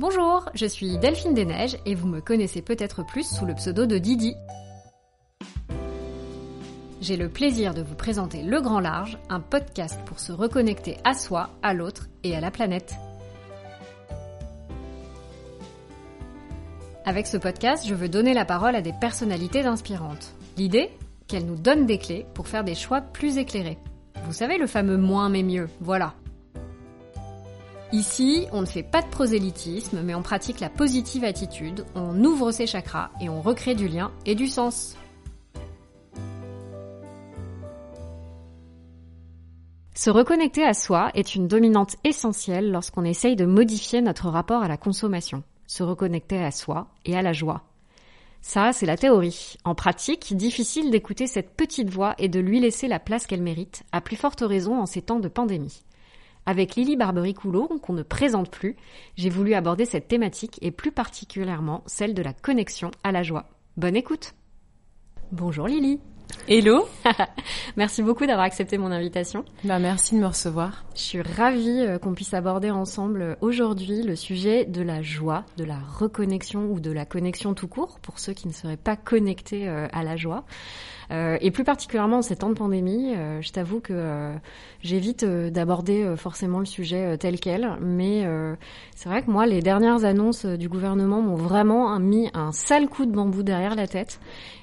Bonjour, je suis Delphine Desneiges et vous me connaissez peut-être plus sous le pseudo de Didi. J'ai le plaisir de vous présenter Le Grand Large, un podcast pour se reconnecter à soi, à l'autre et à la planète. Avec ce podcast, je veux donner la parole à des personnalités inspirantes. L'idée Qu'elles nous donnent des clés pour faire des choix plus éclairés. Vous savez le fameux moins mais mieux, voilà. Ici, on ne fait pas de prosélytisme, mais on pratique la positive attitude, on ouvre ses chakras et on recrée du lien et du sens. Se reconnecter à soi est une dominante essentielle lorsqu'on essaye de modifier notre rapport à la consommation. Se reconnecter à soi et à la joie. Ça, c'est la théorie. En pratique, difficile d'écouter cette petite voix et de lui laisser la place qu'elle mérite, à plus forte raison en ces temps de pandémie. Avec Lily Barbery-Coulot, qu'on ne présente plus, j'ai voulu aborder cette thématique et plus particulièrement celle de la connexion à la joie. Bonne écoute Bonjour Lily Hello Merci beaucoup d'avoir accepté mon invitation. Bah merci de me recevoir. Je suis ravie euh, qu'on puisse aborder ensemble euh, aujourd'hui le sujet de la joie, de la reconnexion ou de la connexion tout court pour ceux qui ne seraient pas connectés euh, à la joie. Euh, et plus particulièrement en ces temps de pandémie, euh, je t'avoue que euh, j'évite d'aborder forcément le sujet tel quel, mais c'est vrai que moi, les dernières annonces du gouvernement m'ont vraiment mis un sale coup de bambou derrière la tête.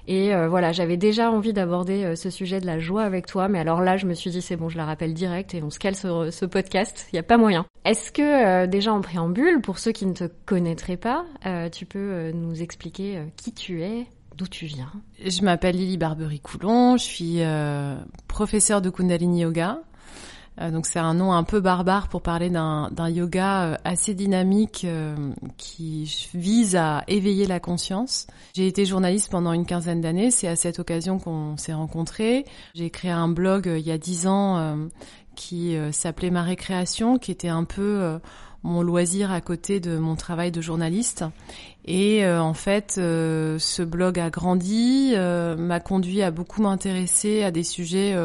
Et voilà, j'avais déjà envie d'aborder ce sujet de la joie avec toi, mais alors là, je me suis dit c'est bon, je la rappelle direct et on se cale sur ce podcast. Il n'y a pas moyen. Est-ce que déjà en préambule, pour ceux qui ne te connaîtraient pas, tu peux nous expliquer qui tu es, D'où tu viens Je m'appelle Lily Barbery-Coulon, je suis euh, professeure de Kundalini Yoga. Euh, donc c'est un nom un peu barbare pour parler d'un yoga euh, assez dynamique euh, qui vise à éveiller la conscience. J'ai été journaliste pendant une quinzaine d'années, c'est à cette occasion qu'on s'est rencontrés. J'ai créé un blog il y a dix ans qui s'appelait Ma Récréation, qui était un peu mon loisir à côté de mon travail de journaliste. Et euh, en fait, euh, ce blog a grandi, euh, m'a conduit à beaucoup m'intéresser à des sujets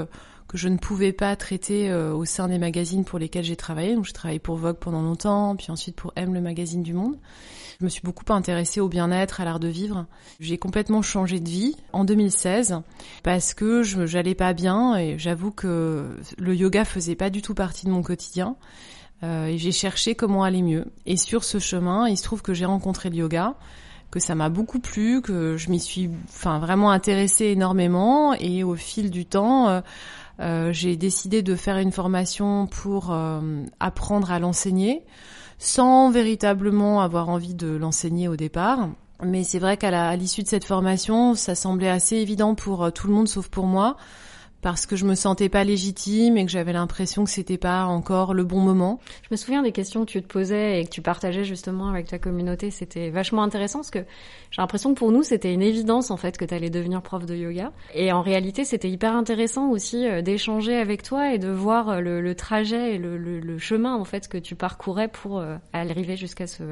que je ne pouvais pas traiter au sein des magazines pour lesquels j'ai travaillé. Donc, j'ai travaillé pour Vogue pendant longtemps, puis ensuite pour M, le magazine du Monde. Je me suis beaucoup intéressée au bien-être, à l'art de vivre. J'ai complètement changé de vie en 2016 parce que je n'allais pas bien et j'avoue que le yoga faisait pas du tout partie de mon quotidien. Euh, et j'ai cherché comment aller mieux. Et sur ce chemin, il se trouve que j'ai rencontré le yoga, que ça m'a beaucoup plu, que je m'y suis, enfin, vraiment intéressée énormément. Et au fil du temps, euh, euh j'ai décidé de faire une formation pour apprendre à l'enseigner, sans véritablement avoir envie de l'enseigner au départ. Mais c'est vrai qu'à l'issue de cette formation, ça semblait assez évident pour tout le monde sauf pour moi parce que je me sentais pas légitime et que j'avais l'impression que c'était pas encore le bon moment. Je me souviens des questions que tu te posais et que tu partageais justement avec ta communauté, c'était vachement intéressant parce que j'ai l'impression que pour nous c'était une évidence en fait que tu allais devenir prof de yoga et en réalité c'était hyper intéressant aussi euh, d'échanger avec toi et de voir euh, le, trajet et le, le, chemin en fait que tu parcourais pour euh, arriver jusqu'à ce,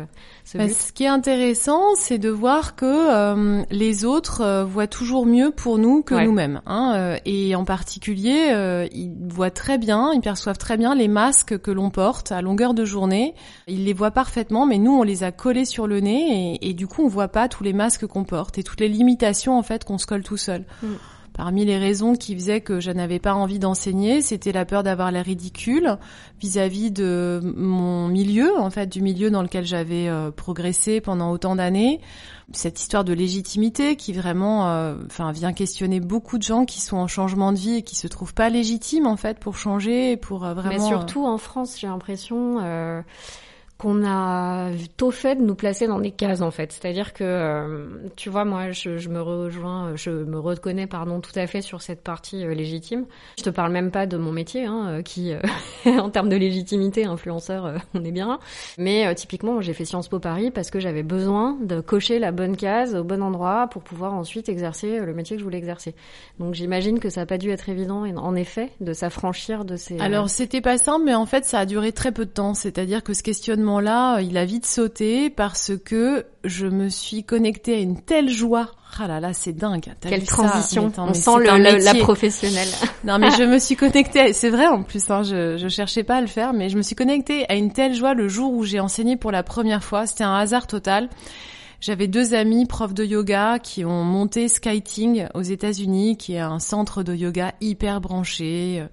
ce bah, but. ce qui est intéressant, c'est de voir que les autres voient toujours mieux pour nous que nous-mêmes hein, et en particulier, euh, ils voient très bien, ils perçoivent très bien les masques que l'on porte à longueur de journée. Ils les voient parfaitement, mais nous, on les a collés sur le nez et, et du coup, on voit pas tous les masques qu'on porte et toutes les limitations en fait qu'on se colle tout seul. Mm. Parmi les raisons qui faisaient que je n'avais pas envie d'enseigner, c'était la peur d'avoir l'air ridicule vis-à-vis de mon milieu, en fait, du milieu dans lequel j'avais euh, progressé pendant autant d'années. Cette histoire de légitimité qui vraiment, euh, enfin, vient questionner beaucoup de gens qui sont en changement de vie et qui se trouvent pas légitimes en fait pour changer, pour euh, vraiment. Mais surtout en France, j'ai l'impression qu'on a tôt fait de nous placer dans des cases en fait. C'est-à-dire que, euh, tu vois, moi, je, me rejoins, je me reconnais, pardon, tout à fait sur cette partie euh, légitime. Je te parle même pas de mon métier, hein, euh, qui, en termes de légitimité, influenceur, on est bien. Mais typiquement, j'ai fait Sciences Po Paris parce que j'avais besoin de cocher la bonne case au bon endroit pour pouvoir ensuite exercer le métier que je voulais exercer. Donc j'imagine que ça a pas dû être évident, en effet, de s'affranchir de ces. Alors c'était pas simple, mais en fait, ça a duré très peu de temps. C'est-à-dire que ce questionnement moment-là, il a vite sauté parce que je me suis connectée à une telle joie. Ah là là, c'est dingue. Quelle transition. On sent le, la professionnelle. non, mais je me suis connectée. C'est vrai en plus. Hein, je, je cherchais pas à le faire, mais je me suis connectée à une telle joie le jour où j'ai enseigné pour la première fois. C'était un hasard total. J'avais deux amis profs de yoga qui ont monté Skyting aux États-Unis, qui est un centre de yoga hyper branché.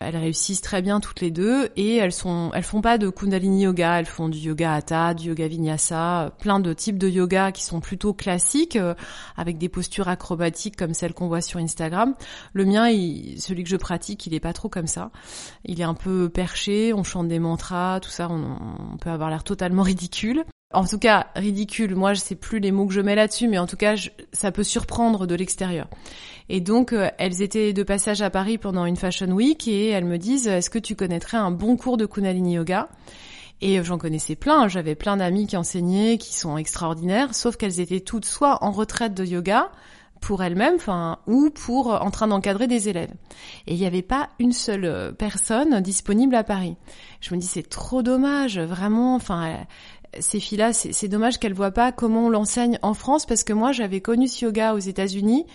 Elles réussissent très bien toutes les deux et elles sont, font pas de Kundalini yoga, elles font du yoga Hatha, du yoga Vinyasa, plein de types de yoga qui sont plutôt classiques euh, avec des postures acrobatiques comme celles qu'on voit sur Instagram. Le mien, celui que je pratique, il est pas trop comme ça. Il est un peu perché, on chante des mantras, tout ça, on peut avoir l'air totalement ridicule en tout cas ridicule. Moi, je sais plus les mots que je mets là-dessus, mais en tout cas, ça peut surprendre de l'extérieur. Et donc, euh, elles étaient de passage à Paris pendant une Fashion Week et elles me disent Est-ce que tu connaîtrais un bon cours de Kundalini Yoga? Et euh, j'en connaissais plein, j'avais plein d'amis qui enseignaient, qui sont extraordinaires, sauf qu'elles étaient toutes soit en retraite de yoga pour elles-mêmes, enfin, ou pour euh, en train d'encadrer des élèves. Et il n'y avait pas une seule personne disponible à Paris. Je me dis c'est trop dommage, vraiment. Enfin, ces filles-là, c'est dommage qu'elles voient pas comment on l'enseigne en France parce que moi j'avais connu ce yoga aux États-Unis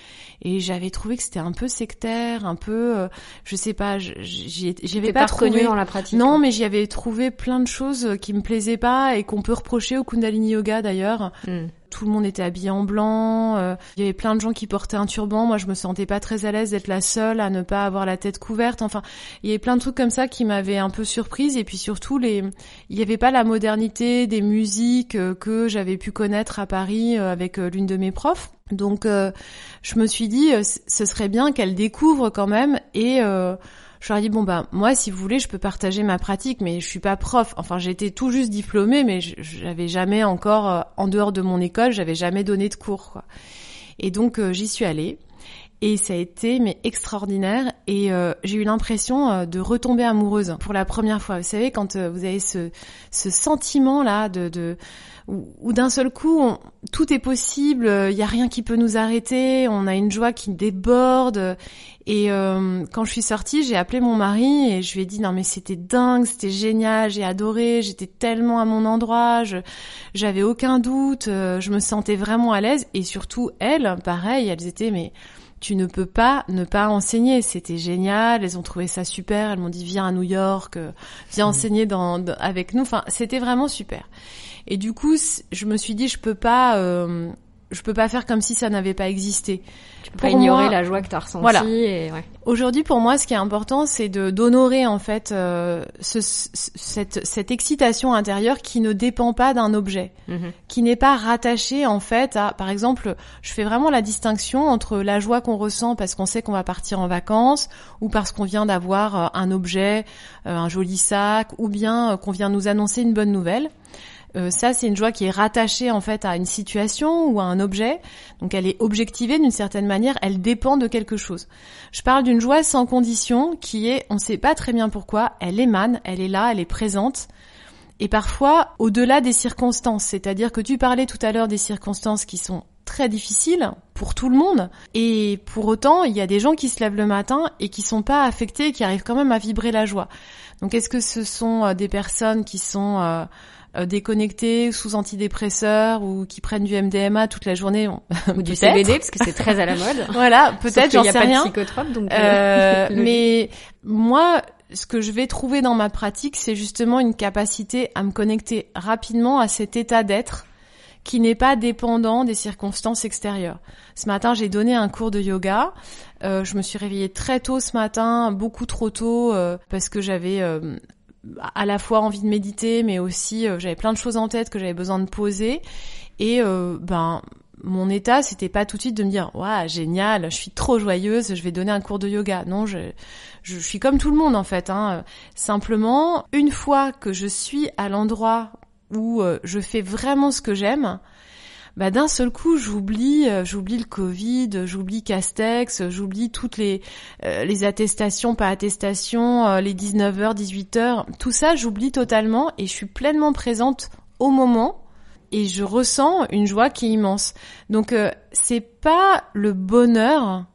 et j'avais trouvé que c'était un peu sectaire, un peu, euh, je sais pas, j'y avais pas, trouvé dans la pratique. Non, mais j'y avais trouvé plein de choses qui me plaisaient pas et qu'on peut reprocher au Kundalini Yoga d'ailleurs. Hmm tout le monde était habillé en blanc, euh, il y avait plein de gens qui portaient un turban, moi je me sentais pas très à l'aise d'être la seule à ne pas avoir la tête couverte, enfin, il y avait plein de trucs comme ça qui m'avaient un peu surprise. Et puis surtout les il n'y avait pas la modernité des musiques euh, que j'avais pu connaître à Paris euh, avec l'une de mes profs. Donc je me suis dit ce serait bien qu'elle découvre quand même. Et je leur ai dit bon bah moi si vous voulez je peux partager ma pratique mais je suis pas prof. Enfin j'étais tout juste diplômée mais j'avais jamais encore euh, en dehors de mon école j'avais jamais donné de cours quoi. Et donc euh, j'y suis allée et ça a été mais extraordinaire et euh, j'ai eu l'impression de retomber amoureuse pour la première fois. Vous savez quand vous avez ce, ce sentiment là de, de où, d'un seul coup, tout est possible, il euh, n'y a rien qui peut nous arrêter, on a une joie qui déborde. Et euh, quand je suis sortie, j'ai appelé mon mari et je lui ai dit non mais c'était dingue, c'était génial, j'ai adoré, j'étais tellement à mon endroit, j'avais aucun doute, euh, je me sentais vraiment à l'aise et surtout elles, pareil, elles étaient mais tu ne peux pas ne pas enseigner. C'était génial. Elles ont trouvé ça super. Elles m'ont dit viens à New York, viens mmh. enseigner dans, avec nous. Enfin, c'était vraiment super. Et du coup, je me suis dit, je peux pas, euh, je peux pas faire comme si ça n'avait pas existé. Pas ignorer la joie que tu as ressentie. Voilà. Et, ouais. Aujourd'hui, pour moi, ce qui est important, c'est de d'honorer en fait euh, ce, cette, cette excitation intérieure qui ne dépend pas d'un objet, mhm. qui n'est pas rattachée en fait à, par exemple, je fais vraiment la distinction entre la joie qu'on ressent parce qu'on sait qu'on va partir en vacances ou parce qu'on vient d'avoir euh, un objet, euh, un joli sac, ou bien qu'on vient nous annoncer une bonne nouvelle. Euh, ça, c'est une joie qui est rattachée en fait à une situation ou à un objet. Donc elle est objectivée d'une certaine manière, elle dépend de quelque chose. Je parle d'une joie sans condition qui est, on ne sait pas très bien pourquoi, elle émane, elle est là, elle est présente. Et parfois au-delà des circonstances, c'est-à-dire que tu parlais tout à l'heure des circonstances qui sont très difficiles pour tout le monde. Et pour autant, il y a des gens qui se lèvent le matin et qui sont pas affectés, qui arrivent quand même à vibrer la joie. Donc est-ce que ce sont euh, des personnes qui sont euh, déconnectés sous antidépresseurs ou qui prennent du MDMA toute la journée ou du CBD parce que c'est très à la mode. voilà, peut-être j'en sais rien. donc euh, euh mais moi ce que je vais trouver dans ma pratique, c'est justement une capacité à me connecter rapidement à cet état d'être qui n'est pas dépendant des circonstances extérieures. Ce matin, j'ai donné un cours de yoga. Euh, je me suis réveillée très tôt ce matin, beaucoup trop tôt, euh, parce que j'avais à la fois envie de méditer, mais aussi euh, j'avais plein de choses en tête que j'avais besoin de poser. Et euh, ben mon état, c'était pas tout de suite de me dire waouh génial, je suis trop joyeuse, je vais donner un cours de yoga. Non, je je suis comme tout le monde en fait. Hein. Simplement, une fois que je suis à l'endroit où euh, je fais vraiment ce que j'aime, bah d'un seul coup j'oublie euh, j'oublie le Covid, j'oublie Castex, j'oublie toutes les euh, les attestations pas attestations, euh, les 19h, 18h, tout ça j'oublie totalement et je suis pleinement présente au moment et je ressens une joie qui est immense. Donc c'est pas le bonheur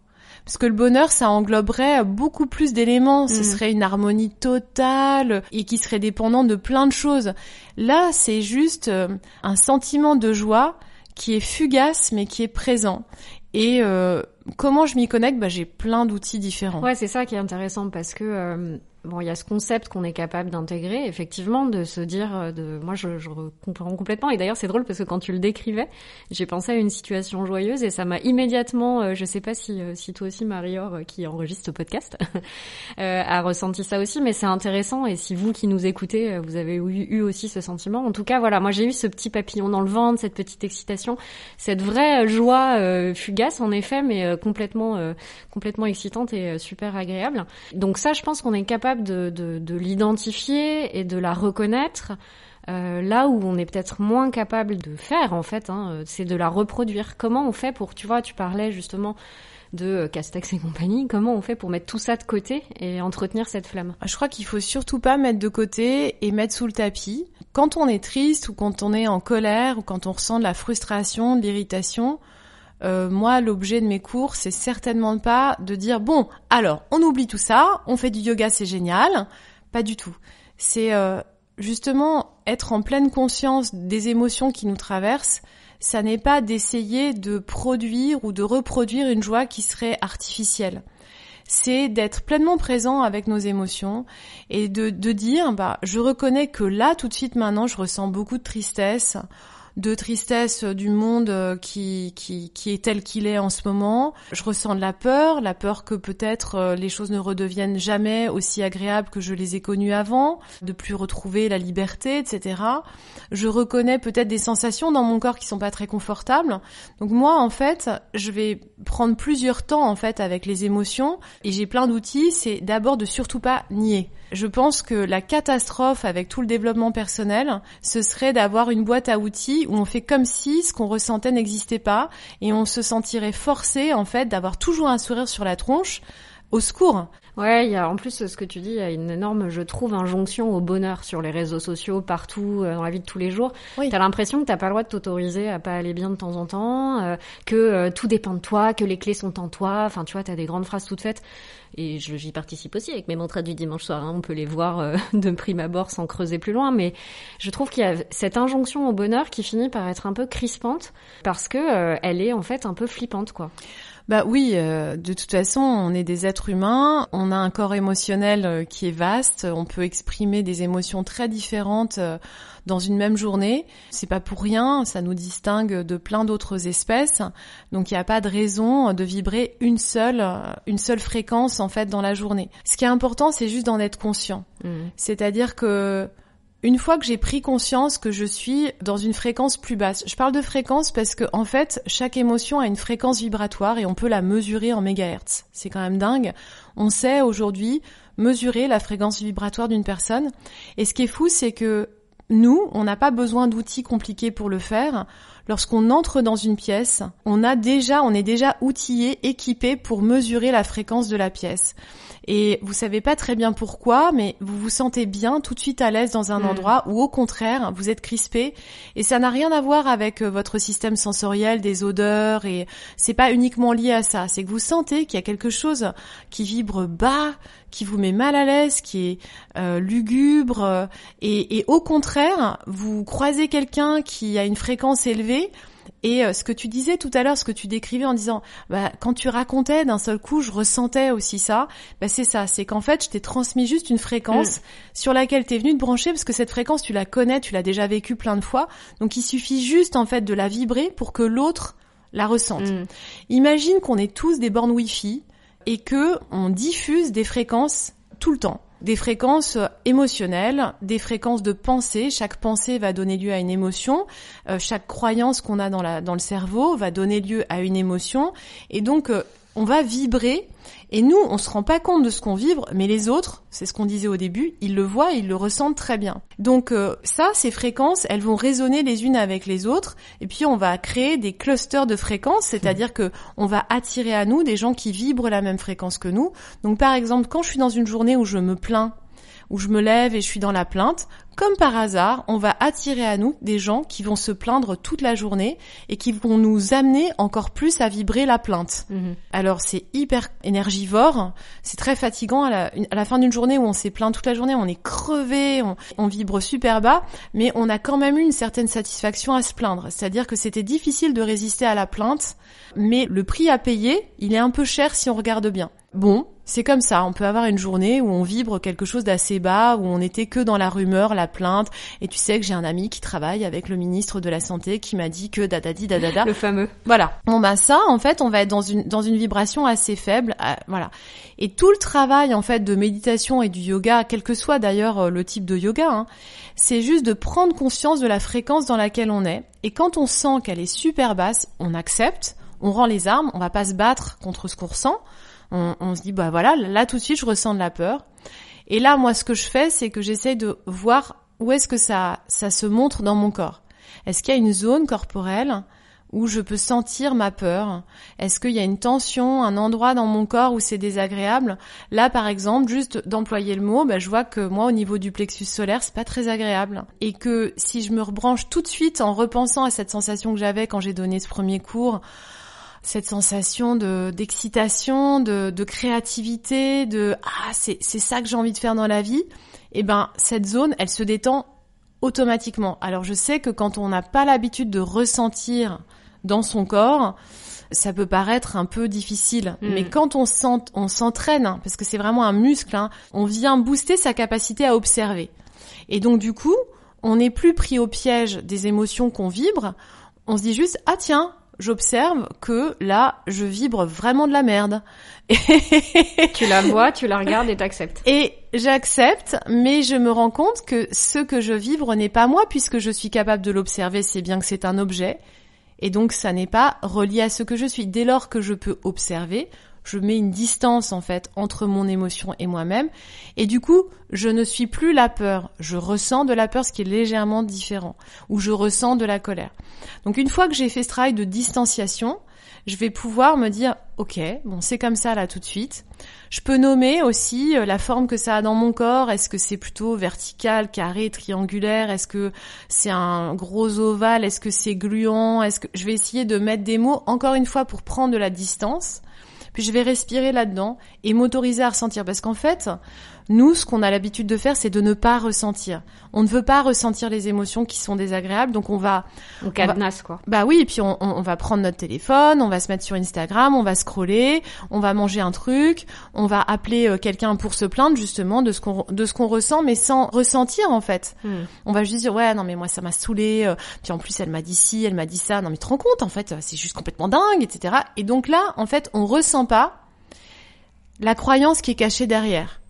Parce que le bonheur, ça engloberait beaucoup plus d'éléments. Ce Mm. serait une harmonie totale et qui serait dépendant de plein de choses. Là, c'est juste euh, un sentiment de joie qui est fugace mais qui est présent. Et euh, comment je m'y connecte? Bah, J'ai plein d'outils différents. Ouais, c'est ça qui est intéressant parce que euh, bon, il y a ce concept qu'on est capable d'intégrer, effectivement, de se dire, euh, de, moi, je, je comprends complètement. Et d'ailleurs, c'est drôle parce que quand tu le décrivais, j'ai pensé à une situation joyeuse et ça m'a immédiatement, euh, je sais pas si, euh, si toi aussi, Marie-Or, qui enregistre ce podcast, a ressenti ça aussi, mais c'est intéressant. Et si vous qui nous écoutez, vous avez eu, aussi ce sentiment, en tout cas, voilà, moi, j'ai eu ce petit papillon dans le ventre, cette petite excitation, cette vraie joie fugace, en effet, mais complètement, complètement excitante et super agréable. Donc ça, je pense qu'on est capable de, de, de l'identifier et de la reconnaître. Euh, là où on est peut-être moins capable de faire, en fait, hein, euh, c'est de la reproduire. Comment on fait pour, tu vois, tu parlais justement de euh, Castex et compagnie, comment on fait pour mettre tout ça de côté et entretenir cette flamme? Je crois qu'il faut surtout pas mettre de côté et mettre sous le tapis. Quand on est triste ou quand on est en colère ou quand on ressent de la frustration, de l'irritation, euh, moi, l'objet de mes cours, c'est certainement pas de dire bon, alors on oublie tout ça, on fait du yoga, c'est génial. Pas du tout. C'est euh, justement être en pleine conscience des émotions qui nous traversent. Ça n'est pas d'essayer de produire ou de reproduire une joie qui serait artificielle c'est d'être pleinement présent avec nos émotions et de, de dire bah je reconnais que là tout de suite maintenant je ressens beaucoup de tristesse de tristesse du monde euh, qui, qui, qui est tel qu'il est en ce moment. Je ressens de la peur, la peur que peut-être euh, les choses ne redeviennent jamais aussi agréables que je les ai connues avant, de plus retrouver la liberté, etc. Je reconnais peut-être des sensations dans mon corps qui sont pas très confortables. Donc moi, en fait, je vais prendre plusieurs temps, en fait, avec les émotions et j'ai plein d'outils. C'est d'abord de surtout pas nier. Je pense que la catastrophe avec tout le développement personnel, ce serait d'avoir une boîte à outils où on fait comme si ce qu'on ressentait n'existait pas et on se sentirait forcé en fait d'avoir toujours un sourire sur la tronche. Au secours. Ouais, il y a en plus ce que tu dis, il y a une énorme, je trouve, injonction au bonheur sur les réseaux sociaux, partout, euh, dans la vie de tous les jours. Oui. T'as l'impression que t'as pas le droit de t'autoriser à pas aller bien de temps en temps, euh, que euh, tout dépend de toi, que les clés sont en toi. Enfin, tu vois, t'as des grandes phrases toutes faites. Et j'y participe aussi avec mes mantras du dimanche soir. hein. On peut les voir euh, de prime abord sans creuser plus loin, mais je trouve qu'il y a cette injonction au bonheur qui finit par être un peu crispante parce que elle est en fait un peu flippante, quoi. Bah oui, euh, de toute façon, on est des êtres humains, on a un corps émotionnel euh, qui est vaste, on peut exprimer des émotions très différentes euh, dans une même journée. C'est pas pour rien, ça nous distingue de plein d'autres espèces. Donc il n'y a pas de raison de vibrer une seule euh, une seule fréquence en fait dans la journée. Ce qui est important, c'est juste d'en être conscient. Mm. C'est-à-dire que une fois que j'ai pris conscience que je suis dans une fréquence plus basse, je parle de fréquence parce que en fait, chaque émotion a une fréquence vibratoire et on peut la mesurer en mégahertz. C'est quand même dingue. On sait aujourd'hui mesurer la fréquence vibratoire d'une personne. Et ce qui est fou, c'est que nous, on n'a pas besoin d'outils compliqués pour le faire. Lorsqu'on entre dans une pièce, on a déjà, on est déjà outillé, équipé pour mesurer la fréquence de la pièce. Et vous savez pas très bien pourquoi, mais vous vous sentez bien tout de suite à l'aise dans un Mm. endroit où au contraire, vous êtes crispé. Et ça n'a rien à voir avec euh, votre système sensoriel, des odeurs, et c'est pas uniquement lié à ça. C'est que vous sentez qu'il y a quelque chose qui vibre bas, qui vous met mal à l'aise, qui est euh, lugubre, euh, et, et au contraire, vous croisez quelqu'un qui a une fréquence élevée, et euh, ce que tu disais tout à l'heure, ce que tu décrivais en disant, bah, quand tu racontais d'un seul coup, je ressentais aussi ça, bah, c'est ça, c'est qu'en fait, je t'ai transmis juste une fréquence sur laquelle tu es venu te brancher, parce que cette fréquence, tu la connais, tu l'as déjà vécue plein de fois, donc il suffit juste en fait de la vibrer pour que l'autre la ressente. Mm. Imagine qu'on est tous des bornes Wi-Fi et que on diffuse des fréquences tout le temps. Des fréquences euh, émotionnelles, des fréquences de pensée. Chaque pensée va donner lieu à une émotion. Euh, chaque croyance qu'on a dans, la, dans le cerveau va donner lieu à une émotion. Et donc, euh, on va vibrer. Et nous, on se rend pas compte de ce qu'on vibre, mais les autres, c'est ce qu'on disait au début, ils le voient, ils le ressentent très bien. Donc euh, ça, ces fréquences, elles vont résonner les unes avec les autres, et puis on va créer des clusters de fréquences, c'est-à-dire que on va attirer à nous des gens qui vibrent la même fréquence que nous. Donc par exemple, quand je suis dans une journée où je me plains, où je me lève et je suis dans la plainte, comme par hasard, on va attirer à nous des gens qui vont se plaindre toute la journée et qui vont nous amener encore plus à vibrer la plainte. Mhm. Alors c'est hyper énergivore, c'est très fatigant à la, à la fin d'une journée où on s'est plaint toute la journée, on est crevé, on, on vibre super bas, mais on a quand même eu une certaine satisfaction à se plaindre. C'est-à-dire que c'était difficile de résister à la plainte, mais le prix à payer, il est un peu cher si on regarde bien. Bon, c'est comme ça, on peut avoir une journée où on vibre quelque chose d'assez bas, où on était que dans la rumeur, la plainte, et tu sais que j'ai un ami qui travaille avec le ministre de la Santé qui m'a dit que dadadi dadada. Le fameux. Voilà. Bon bah ça, en fait, on va être dans une dans une vibration assez faible, euh, voilà. Et tout le travail en fait de méditation et du yoga, quel que soit d'ailleurs euh, le type de yoga, hein, c'est juste de prendre conscience de la fréquence dans laquelle on est. Et quand on sent qu'elle est super basse, on accepte, on rend les armes, on va pas se battre contre ce qu'on ressent. On, on se dit bah voilà, là tout de suite je ressens de la peur. Et là moi ce que je fais c'est que j'essaye de voir où est-ce que ça ça se montre dans mon corps. Est-ce qu'il y a une zone corporelle où je peux sentir ma peur? Est-ce qu'il y a une tension, un endroit dans mon corps où c'est désagréable? Là, par exemple, juste d'employer le mot, bah, je vois que moi, au niveau du plexus solaire, c'est pas très agréable. Et que si je me rebranche tout de suite en repensant à cette sensation que j'avais quand j'ai donné ce premier cours, cette sensation de d'excitation, de, de créativité, de ah c'est c'est ça que j'ai envie de faire dans la vie, et eh ben cette zone, elle se détend automatiquement. Alors je sais que quand on n'a pas l'habitude de ressentir dans son corps, ça peut paraître un peu difficile. Mm. Mais quand on on s'entraîne, hein, parce que c'est vraiment un muscle, hein, on vient booster sa capacité à observer. Et donc du coup, on n'est plus pris au piège des émotions qu'on vibre. On se dit juste ah tiens, j'observe que là, je vibre vraiment de la merde. Tu la vois, tu la regardes et t'acceptes. Et j'accepte, mais je me rends compte que ce que je vibre n'est pas moi puisque je suis capable de l'observer, c'est bien que c'est un objet. Et donc ça n'est pas relié à ce que je suis. Dès lors que je peux observer, je mets une distance en fait entre mon émotion et moi-même. Et du coup, je ne suis plus la peur. Je ressens de la peur, ce qui est légèrement différent. Ou je ressens de la colère. Donc une fois que j'ai fait ce travail de distanciation, je vais pouvoir me dire, ok, bon, c'est comme ça là tout de suite. Je peux nommer aussi euh, la forme que ça a dans mon corps. Est-ce que c'est plutôt vertical, carré, triangulaire? Est-ce que c'est un gros ovale? Est-ce que c'est gluant? Est-ce que je vais essayer de mettre des mots encore une fois pour prendre de la distance puis je vais respirer là-dedans et m'autoriser à ressentir. Parce qu'en fait, nous, ce qu'on a l'habitude de faire, c'est de ne pas ressentir. On ne veut pas ressentir les émotions qui sont désagréables, donc on va... On cadenasse, quoi. Bah oui, et puis on, on, on va prendre notre téléphone, on va se mettre sur Instagram, on va scroller, on va manger un truc, on va appeler euh, quelqu'un pour se plaindre justement de ce qu'on de ce qu'on ressent, mais sans ressentir en fait. Hmm. On va juste dire ouais non mais moi ça m'a saoulé, euh, puis en plus elle m'a dit ci, elle m'a dit ça, non mais tu te rends compte en fait c'est juste complètement dingue, etc. Et donc là en fait on ressent pas la croyance qui est cachée derrière.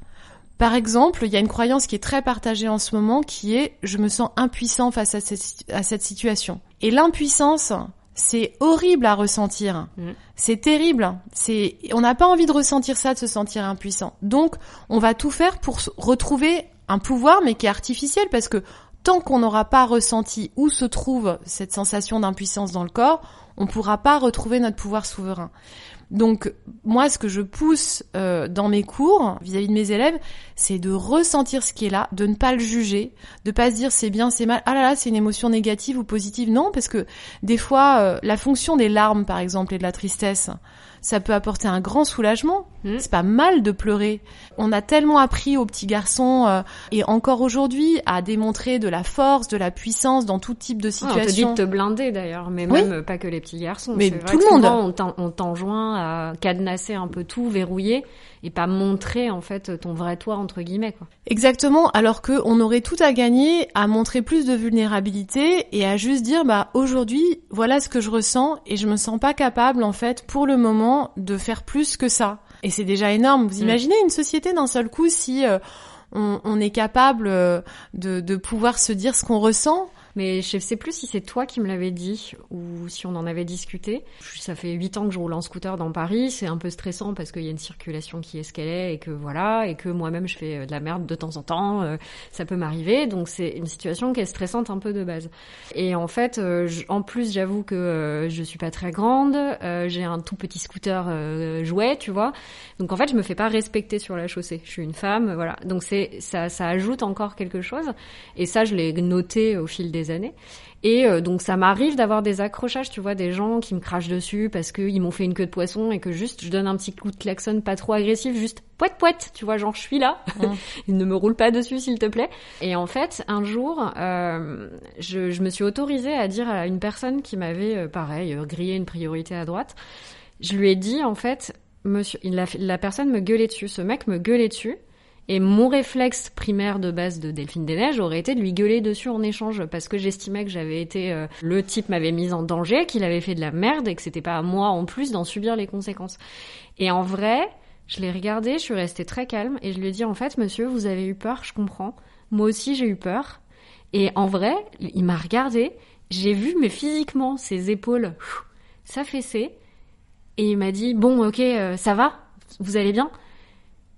Par exemple, il y a une croyance qui est très partagée en ce moment qui est je me sens impuissant face à cette, à cette situation. Et l'impuissance, c'est horrible à ressentir. Mm. C'est terrible. C'est on n'a pas envie de ressentir ça, de se sentir impuissant. Donc, on va tout faire pour retrouver un pouvoir mais qui est artificiel parce que tant qu'on n'aura pas ressenti où se trouve cette sensation d'impuissance dans le corps, on pourra pas retrouver notre pouvoir souverain. Donc moi, ce que je pousse euh, dans mes cours vis-à-vis de mes élèves, c'est de ressentir ce qui est là, de ne pas le juger, de pas se dire c'est bien, c'est mal. Ah là là, c'est une émotion négative ou positive. Non, parce que des fois, euh, la fonction des larmes, par exemple, et de la tristesse, ça peut apporter un grand soulagement. Mm. C'est pas mal de pleurer. On a tellement appris aux petits garçons euh, et encore aujourd'hui à démontrer de la force, de la puissance dans tout type de Ah, on te dit situation. de te blinder d'ailleurs, mais Oui. même pas que les petits garçons. Mais tout le monde. souvent, on t'enjoint à cadenasser un peu tout, verrouiller et pas montrer en fait ton vrai toi entre guillemets quoi. Exactement, alors que on aurait tout à gagner à montrer plus de vulnérabilité et à juste dire bah aujourd'hui voilà ce que je ressens et je me sens pas capable en fait pour le moment de faire plus que ça. Et c'est déjà énorme. Vous Mm. imaginez une société d'un seul coup si euh, on, on est capable euh, de, de pouvoir se dire ce qu'on ressent Mais je sais plus si c'est toi qui me l'avais dit ou si on en avait discuté. Ça fait huit ans que je roule en scooter dans Paris. C'est un peu stressant parce qu'il y a une circulation qui est ce qu'elle est et que voilà, et que moi-même je fais de la merde de temps en temps. Euh, ça peut m'arriver. Donc c'est une situation qui est stressante un peu de base. Et en fait, euh, en plus, j'avoue que euh, je suis pas très grande. J'ai un tout petit scooter jouet, tu vois. Donc en fait, je me fais pas respecter sur la chaussée. Je suis une femme, voilà. Donc c'est ça, ça ajoute encore quelque chose. Et ça, je l'ai noté au fil des années. Et euh, donc ça m'arrive d'avoir des accrochages, tu vois, des gens qui me crachent dessus parce qu'ils m'ont fait une queue de poisson et que juste je donne un petit coup de klaxon pas trop agressif, juste poète poète, tu vois, genre je suis là, Il ne me roule pas dessus s'il te plaît. Et en fait, un jour, euh, je, je, me suis autorisée à dire à une personne qui m'avait, euh, pareil, grillé une priorité à droite, je lui ai dit en fait, monsieur, la, la personne me gueulait dessus, ce mec me gueulait dessus. Et mon réflexe primaire de base de Delphine des Neiges aurait été de lui gueuler dessus en échange parce que j'estimais que j'avais été euh, le type m'avait mise en danger, qu'il avait fait de la merde et que c'était pas à moi en plus d'en subir les conséquences. Et en vrai, je l'ai regardé, je suis restée très calme et je lui ai dit en fait monsieur, vous avez eu peur, je comprends. Moi aussi j'ai eu peur. Et en vrai, il m'a regardé, j'ai vu mais physiquement ses épaules s'affaisser et il m'a dit bon OK, euh, ça va Vous allez bien?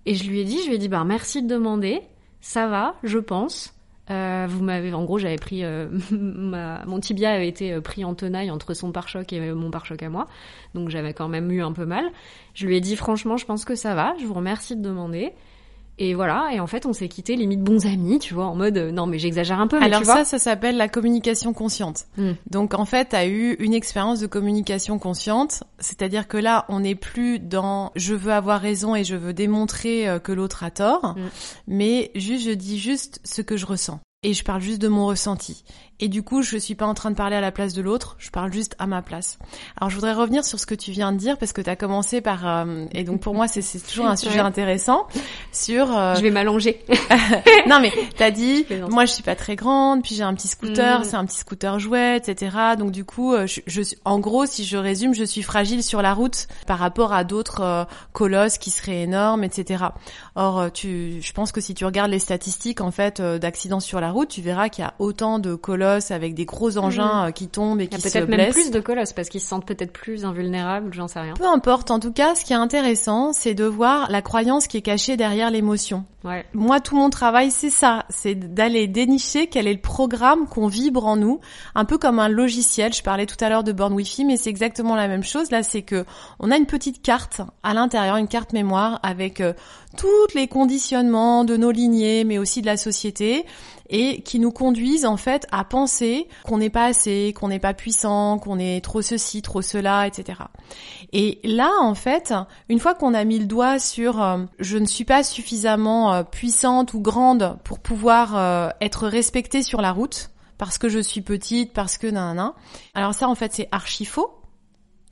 Et je lui ai dit, je lui ai dit, bah merci de demander, ça va, je pense. Euh, vous m'avez, en gros, j'avais pris euh, mon tibia avait été euh, pris en tenaille entre son pare-choc et mon pare-choc à moi, donc j'avais quand même eu un peu mal. Je lui ai dit franchement, je pense que ça va. Je vous remercie de demander. Et voilà, et en fait, on s'est quitté limite bons amis, tu vois, en mode euh, non mais j'exagère un peu. Mais Alors tu ça, vois ça s'appelle la communication consciente. Hmm. Donc en fait, tu as eu une expérience de communication consciente, c'est-à-dire que là, on n'est plus dans je veux avoir raison et je veux démontrer euh, que l'autre a tort, Hmm. mais juste je dis juste ce que je ressens et je parle juste de mon ressenti. Et du coup, je suis pas en train de parler à la place de l'autre, je parle juste à ma place. Alors, je voudrais revenir sur ce que tu viens de dire parce que tu as commencé par euh, et donc pour moi c'est toujours un sujet intéressant sur euh, Je vais m'allonger. non mais t'as dit plaisante. moi je suis pas très grande puis j'ai un petit scooter Mm. c'est un petit scooter jouet etc donc du coup euh, je, je en gros si je résume je suis fragile sur la route par rapport à d'autres euh, colosses qui seraient énormes etc or euh, tu je pense que si tu regardes les statistiques en fait d'accidents sur la route tu verras qu'il y a autant de colosses avec des gros engins euh, qui tombent et qui se peut-être même blessent. plus de colosses parce qu'ils se sentent peut-être plus invulnérables, j'en sais rien. peu importe. En tout cas ce qui est intéressant c'est de voir la croyance qui est cachée derrière l'émotion Ouais. moi, tout mon travail, c'est ça, c'est d'aller dénicher quel est le programme qu'on vibre en nous, un peu comme un logiciel. Je parlais tout à l'heure de borne Wi-Fi, mais c'est exactement la même chose. Là, c'est que on a une petite carte à l'intérieur, une carte mémoire avec euh, tous les conditionnements de nos lignées, mais aussi de la société, et qui nous conduisent en fait à penser qu'on n'est pas assez, qu'on n'est pas puissant, qu'on est trop ceci, trop cela, etc. Et là, en fait, une fois qu'on a mis le doigt sur euh, je ne suis pas suffisamment euh, puissante ou grande pour pouvoir euh, être respectée sur la route, parce que je suis petite, parce que nan, nan, nan. Alors ça, en fait, c'est archi faux.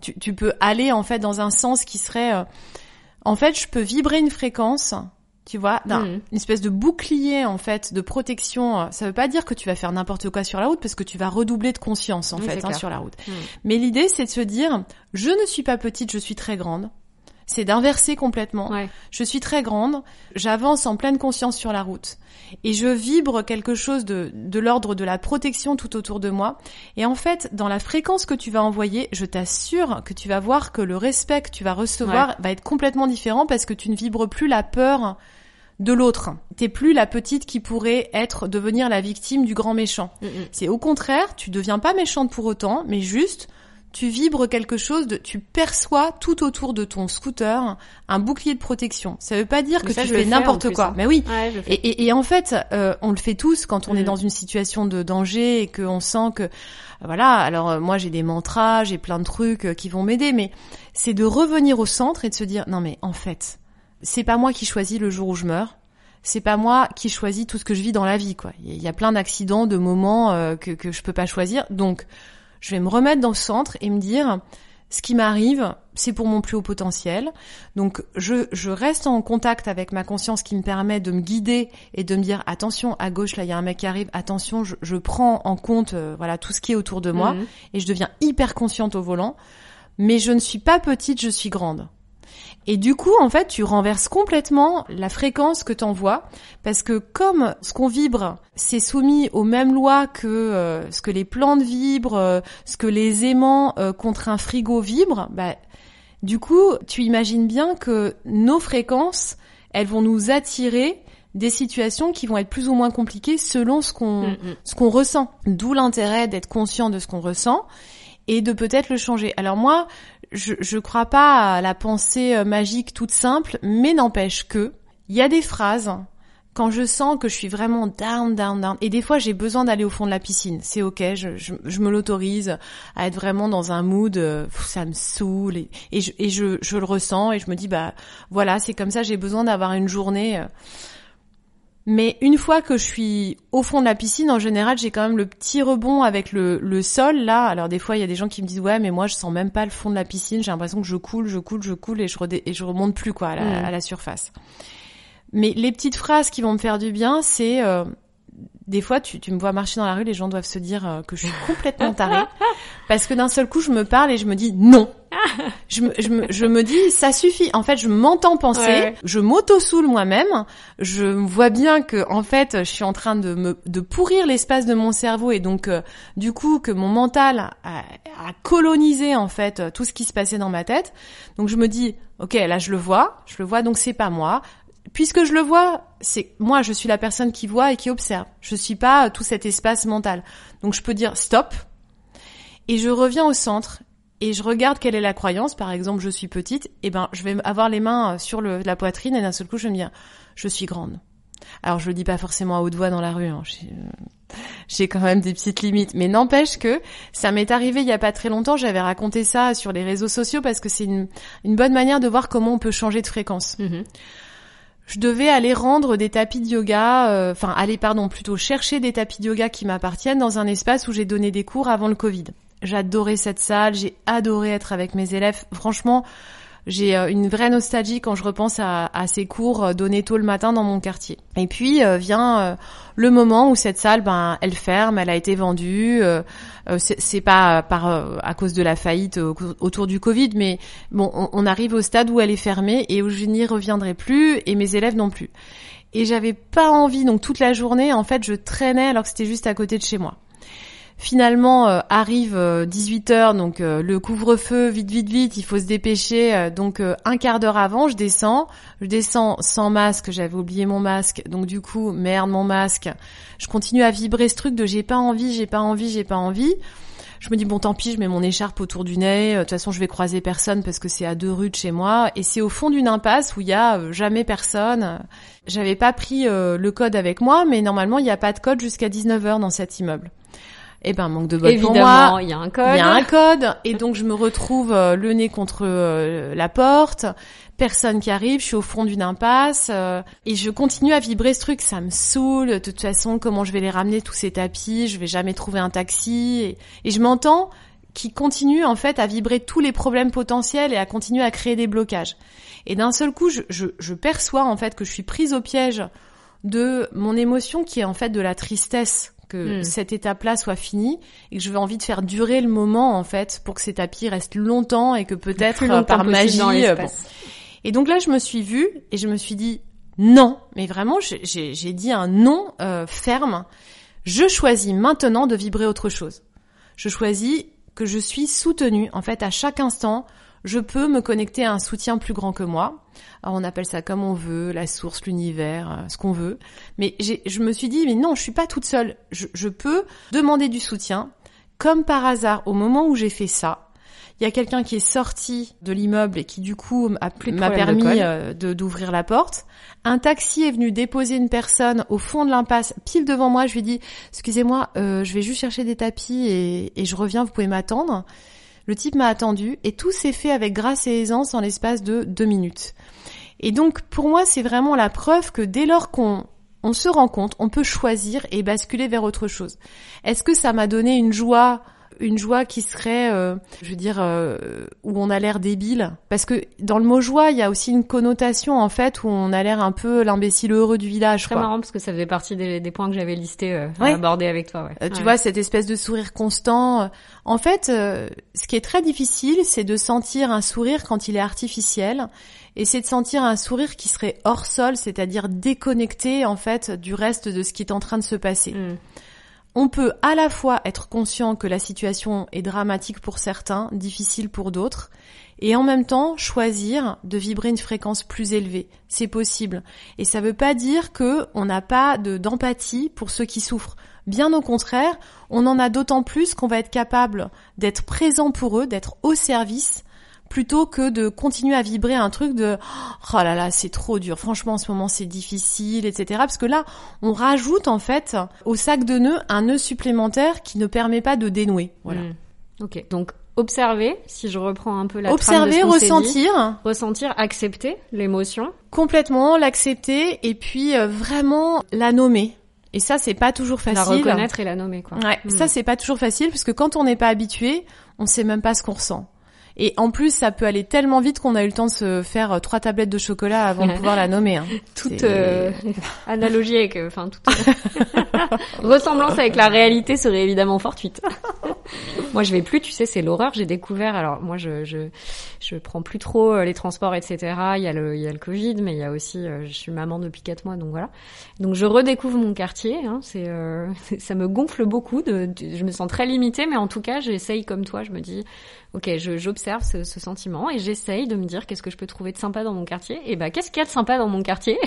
Tu, tu peux aller, en fait, dans un sens qui serait... euh, en fait, je peux vibrer une fréquence, tu vois, d'un Mhm. une espèce de bouclier, en fait, de protection. Ça veut pas dire que tu vas faire n'importe quoi sur la route, parce que tu vas redoubler de conscience, en Oui, fait, hein, sur la route. Mhm. Mais l'idée, c'est de se dire, je ne suis pas petite, je suis très grande. C'est d'inverser complètement. Ouais. Je suis très grande, j'avance en pleine conscience sur la route. Et je vibre quelque chose de, de l'ordre de la protection tout autour de moi. Et en fait, dans la fréquence que tu vas envoyer, je t'assure que tu vas voir que le respect que tu vas recevoir va être complètement différent parce que tu ne vibres plus la peur de l'autre. T'es plus la petite qui pourrait être, devenir la victime du grand méchant. Mm, mm. C'est au contraire, tu deviens pas méchante pour autant, mais juste, tu vibres quelque chose de, tu perçois tout autour de ton scooter un bouclier de protection. Ça veut pas dire Mais que ça, tu fais n'importe plus, quoi. hein. Mais oui. Ouais. Et, et- et en fait, euh, on le fait tous quand on est Mm. dans une situation de danger et qu'on sent que, voilà. Alors euh, moi j'ai des mantras, j'ai plein de trucs euh, qui vont m'aider, mais c'est de revenir au centre et de se dire non mais en fait, c'est pas moi qui choisis le jour où je meurs. C'est pas moi qui choisis tout ce que je vis dans la vie, quoi. Il y a plein d'accidents, de moments euh, que que je peux pas choisir. Donc, je vais me remettre dans le centre et me dire ce qui m'arrive, c'est pour mon plus haut potentiel. Donc je, je reste en contact avec ma conscience qui me permet de me guider et de me dire attention à gauche là il y a un mec qui arrive, attention je, je prends en compte euh, voilà tout ce qui est autour de moi Mhm. et je deviens hyper consciente au volant. Mais je ne suis pas petite, je suis grande. Et du coup, en fait, tu renverses complètement la fréquence que t'envoies, parce que comme ce qu'on vibre, c'est soumis aux mêmes lois que euh, ce que les plantes vibrent, euh, ce que les aimants euh, contre un frigo vibrent, bah, du coup, tu imagines bien que nos fréquences, elles vont nous attirer des situations qui vont être plus ou moins compliquées selon ce qu'on Mm, mm. ce qu'on ressent. D'où l'intérêt d'être conscient de ce qu'on ressent et de peut-être le changer. Alors moi, je je crois pas à la pensée euh, magique toute simple, mais n'empêche que il y a des phrases quand je sens que je suis vraiment down, down, down, et des fois j'ai besoin d'aller au fond de la piscine, c'est ok, je, je, me l'autorise à être vraiment dans un mood, euh, ça me saoule, et, et je, je le ressens, et je me dis, bah voilà, c'est comme ça, j'ai besoin d'avoir une journée. euh. Mais une fois que je suis au fond de la piscine, en général, j'ai quand même le petit rebond avec le, le sol, là. Alors des fois, il y a des gens qui me disent, ouais, mais moi, je sens même pas le fond de la piscine, j'ai l'impression que je coule, je coule, je coule, et je, et je remonte plus, quoi, à la, Mm. à la surface. Mais les petites phrases qui vont me faire du bien, c'est euh, des fois tu, tu me vois marcher dans la rue, les gens doivent se dire euh, que je suis complètement tarée parce que d'un seul coup je me parle et je me dis non. Je me, je me, je me dis ça suffit. En fait, je m'entends penser, Ouais. je m'auto-soule moi-même. Je vois bien que en fait, je suis en train de me de pourrir l'espace de mon cerveau et donc euh, du coup que mon mental a, a colonisé en fait tout ce qui se passait dans ma tête. Donc je me dis ok là je le vois, je le vois donc c'est pas moi puisque je le vois, c'est moi, je suis la personne qui voit et qui observe. Je suis pas euh, tout cet espace mental. Donc je peux dire stop et je reviens au centre et je regarde quelle est la croyance. Par exemple, je suis petite, et ben je vais avoir les mains euh, sur la poitrine et d'un seul coup je me dire je suis grande. Alors je le dis pas forcément à haute voix dans la rue. hein. J'ai euh, j'ai quand même des petites limites, mais n'empêche que ça m'est arrivé il y a pas très longtemps. J'avais raconté ça sur les réseaux sociaux parce que c'est une, bonne manière de voir comment on peut changer de fréquence Mhm. Je devais aller rendre des tapis de yoga, euh, enfin aller pardon plutôt chercher des tapis de yoga qui m'appartiennent dans un espace où j'ai donné des cours avant le Covid. J'adorais cette salle, j'ai adoré être avec mes élèves. Franchement, j'ai euh, une vraie nostalgie quand je repense à, ces cours euh, donnés tôt le matin dans mon quartier. Et puis euh, vient le moment où cette salle, ben, elle ferme, elle a été vendue. euh, c'est pas à cause de la faillite au- autour du Covid, mais bon, on, on arrive au stade où elle est fermée et où je n'y reviendrai plus et mes élèves non plus. Et j'avais pas envie, donc toute la journée, en fait, je traînais alors que c'était juste à côté de chez moi. Finalement, euh, arrive 18h, donc euh, le couvre-feu, vite, vite, vite, il faut se dépêcher. euh, donc euh, un quart d'heure avant, je descends. Je descends sans masque, j'avais oublié mon masque. Donc du coup, merde, mon masque. Je continue à vibrer ce truc de j'ai pas envie, j'ai pas envie, j'ai pas envie. Je me dis bon tant pis, je mets mon écharpe autour du nez. Euh, De toute façon, je vais croiser personne parce que c'est à deux rues de chez moi et c'est au fond d'une impasse où il y a euh, jamais personne. J'avais pas pris euh, le code avec moi, mais normalement il n'y a pas de code jusqu'à 19h dans cet immeuble. Eh ben manque de bol pour moi. Évidemment, il y a un code. Il y a un code et donc je me retrouve euh, le nez contre euh, la porte, personne qui arrive, je suis au fond d'une impasse euh, et je continue à vibrer ce truc, ça me saoule. De toute façon, comment je vais les ramener tous ces tapis? Je vais jamais trouver un taxi et, et je m'entends qui continue en fait à vibrer tous les problèmes potentiels et à continuer à créer des blocages. Et d'un seul coup, je, je, je perçois en fait que je suis prise au piège de mon émotion qui est en fait de la tristesse que Mm. cette étape-là soit finie et que je vais envie de faire durer le moment en fait pour que ces tapis restent longtemps et que peut-être euh, par magie dans euh, bon. Et donc là je me suis vue et je me suis dit non, mais vraiment j'ai dit un non euh, ferme. Je choisis maintenant de vibrer autre chose. Je choisis que je suis soutenue en fait à chaque instant. Je peux me connecter à un soutien plus grand que moi. Alors on appelle ça comme on veut, la source, l'univers, euh, ce qu'on veut. Mais je me suis dit, mais non, je suis pas toute seule. Je, je peux demander du soutien. Comme par hasard, au moment où j'ai fait ça, il y a quelqu'un qui est sorti de l'immeuble et qui du coup m'a permis euh, d'ouvrir la porte. Un taxi est venu déposer une personne au fond de l'impasse, pile devant moi. Je lui ai dit, excusez-moi, euh, je vais juste chercher des tapis et, et je reviens, vous pouvez m'attendre. Le type m'a attendu et tout s'est fait avec grâce et aisance en l'espace de deux minutes. Et donc pour moi, c'est vraiment la preuve que dès lors qu'on on se rend compte, on peut choisir et basculer vers autre chose. Est-ce que ça m'a donné une joie une joie qui serait, euh, je veux dire, euh, où on a l'air débile. Parce que dans le mot joie, il y a aussi une connotation, en fait, où on a l'air un peu l'imbécile heureux du village. Très quoi. marrant parce que ça faisait partie des, des points que j'avais listés euh, Ouais. aborder avec toi. Ouais. Euh, tu Ouais. vois, cette espèce de sourire constant. En fait, euh, ce qui est très difficile, c'est de sentir un sourire quand il est artificiel et c'est de sentir un sourire qui serait hors sol, c'est-à-dire déconnecté en fait du reste de ce qui est en train de se passer. Mm. On peut à la fois être conscient que la situation est dramatique pour certains, difficile pour d'autres, et en même temps choisir de vibrer une fréquence plus élevée. C'est possible. Et ça ne veut pas dire que on n'a pas de d'empathie pour ceux qui souffrent. Bien au contraire, on en a d'autant plus qu'on va être capable d'être présent pour eux, d'être au service plutôt que de continuer à vibrer un truc de oh là là c'est trop dur franchement en ce moment c'est difficile etc parce que là on rajoute en fait au sac de nœuds un nœud supplémentaire qui ne permet pas de dénouer voilà Mm. Ok. Donc observer, si je reprends un peu la observer trame de ce qu'on s'est dit. ressentir ressentir, accepter l'émotion. complètement l'accepter et puis euh, vraiment la nommer et ça c'est pas toujours La facile reconnaître et la nommer, quoi. Ouais, Mm. ça c'est pas toujours facile parce que quand on n'est pas habitué, on sait même pas ce qu'on ressent. Et en plus, ça peut aller tellement vite qu'on a eu le temps de se faire euh, trois tablettes de chocolat avant de pouvoir la nommer. Hein. toute euh, analogie avec, euh, enfin toute ressemblance avec la réalité serait évidemment fortuite. moi, je vais plus, tu sais, c'est l'horreur. J'ai découvert. Alors moi, je je je prends plus trop euh, les transports, etc. Il y a le il y a le Covid, mais il y a aussi, euh, je suis maman depuis quatre mois, donc voilà. Donc je redécouvre mon quartier. Hein, c'est euh, ça me gonfle beaucoup. De, de- je me sens très limitée, mais en tout cas, j'essaye comme toi. Je me dis, ok, je- j'observe ce, ce sentiment et j'essaye de me dire qu'est-ce que je peux trouver de sympa dans mon quartier. Et bah, qu'est-ce qu'il y a de sympa dans mon quartier?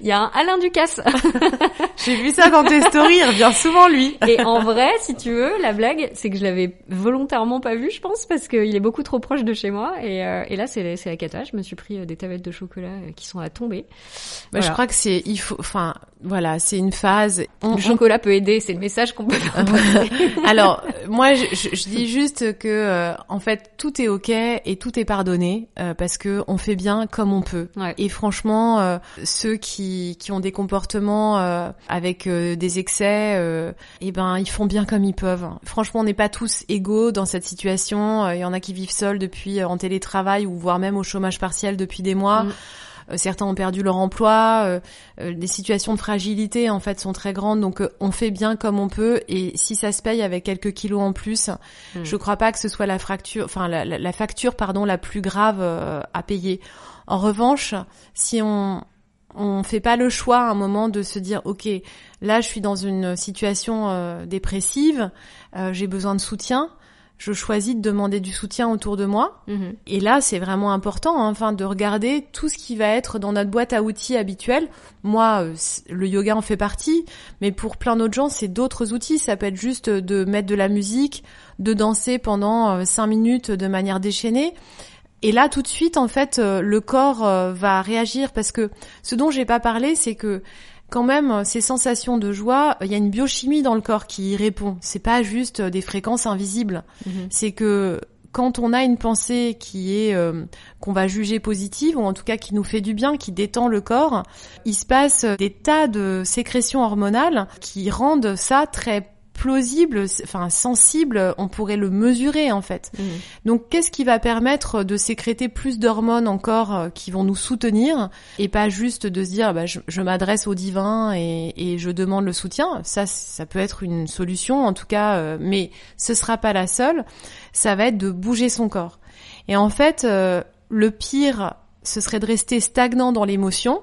Il y a un Alain Ducasse. J'ai vu ça dans tes stories, il revient souvent lui. Et en vrai, si tu veux, la blague, c'est que je l'avais volontairement pas vu, je pense, parce qu'il est beaucoup trop proche de chez moi. Et, euh, et là, c'est la cata. Je me suis pris euh, des tablettes de chocolat euh, qui sont à tomber. Bah, Je Voilà. crois que c'est, il faut, enfin, voilà, c'est une phase. On- Le on- chocolat peut aider, c'est le message qu'on peut leur. Alors, moi, je, je- je dis juste que, euh, en fait, tout est ok et tout est pardonné euh, parce que on fait bien comme on peut. Ouais. Et franchement, euh, ceux qui, qui ont des comportements euh, avec euh, des excès, euh, eh ben, ils font bien comme ils peuvent. Franchement, on n'est pas tous égaux dans cette situation. Euh, Il y en a qui vivent seuls depuis euh, en télétravail ou voire même au chômage partiel depuis des mois. Mm. Euh, Certains ont perdu leur emploi, euh, euh, des situations de fragilité en fait sont très grandes, donc euh, on fait bien comme on peut. Et si ça se paye avec quelques kilos en plus, Mm. je crois pas que ce soit la fracture, enfin la, la- la facture pardon la plus grave euh, à payer. En revanche, si on on fait pas le choix à un moment de se dire ok là je suis dans une situation euh, dépressive, euh, j'ai besoin de soutien, je choisis de demander du soutien autour de moi. Mhm. Et là, c'est vraiment important, hein, enfin, de regarder tout ce qui va être dans notre boîte à outils habituelle. Moi, euh, le yoga en fait partie, mais pour plein d'autres gens, c'est d'autres outils. Ça peut être juste de mettre de la musique, de danser pendant euh, cinq minutes de manière déchaînée. Et là, tout de suite, en fait, euh, le corps va réagir parce que ce dont j'ai pas parlé, c'est que quand même, euh, ces sensations de joie, il y a une biochimie dans le corps qui y répond. C'est pas juste euh, des fréquences invisibles Mhm. c'est que quand on a une pensée qui est euh, qu'on va juger positive ou en tout cas qui nous fait du bien, qui détend le corps, il se passe des tas de sécrétions hormonales qui rendent ça très plausible, enfin sensible, on pourrait le mesurer en fait. Mhm. Donc qu'est-ce qui va permettre de sécréter plus d'hormones encore euh, qui vont nous soutenir et pas juste de se dire bah, je, je m'adresse au divin et, et je demande le soutien? Ça, ça peut être une solution en tout cas, euh, mais ce sera pas la seule. Ça va être de bouger son corps. Et en fait, euh, le pire, ce serait de rester stagnant dans l'émotion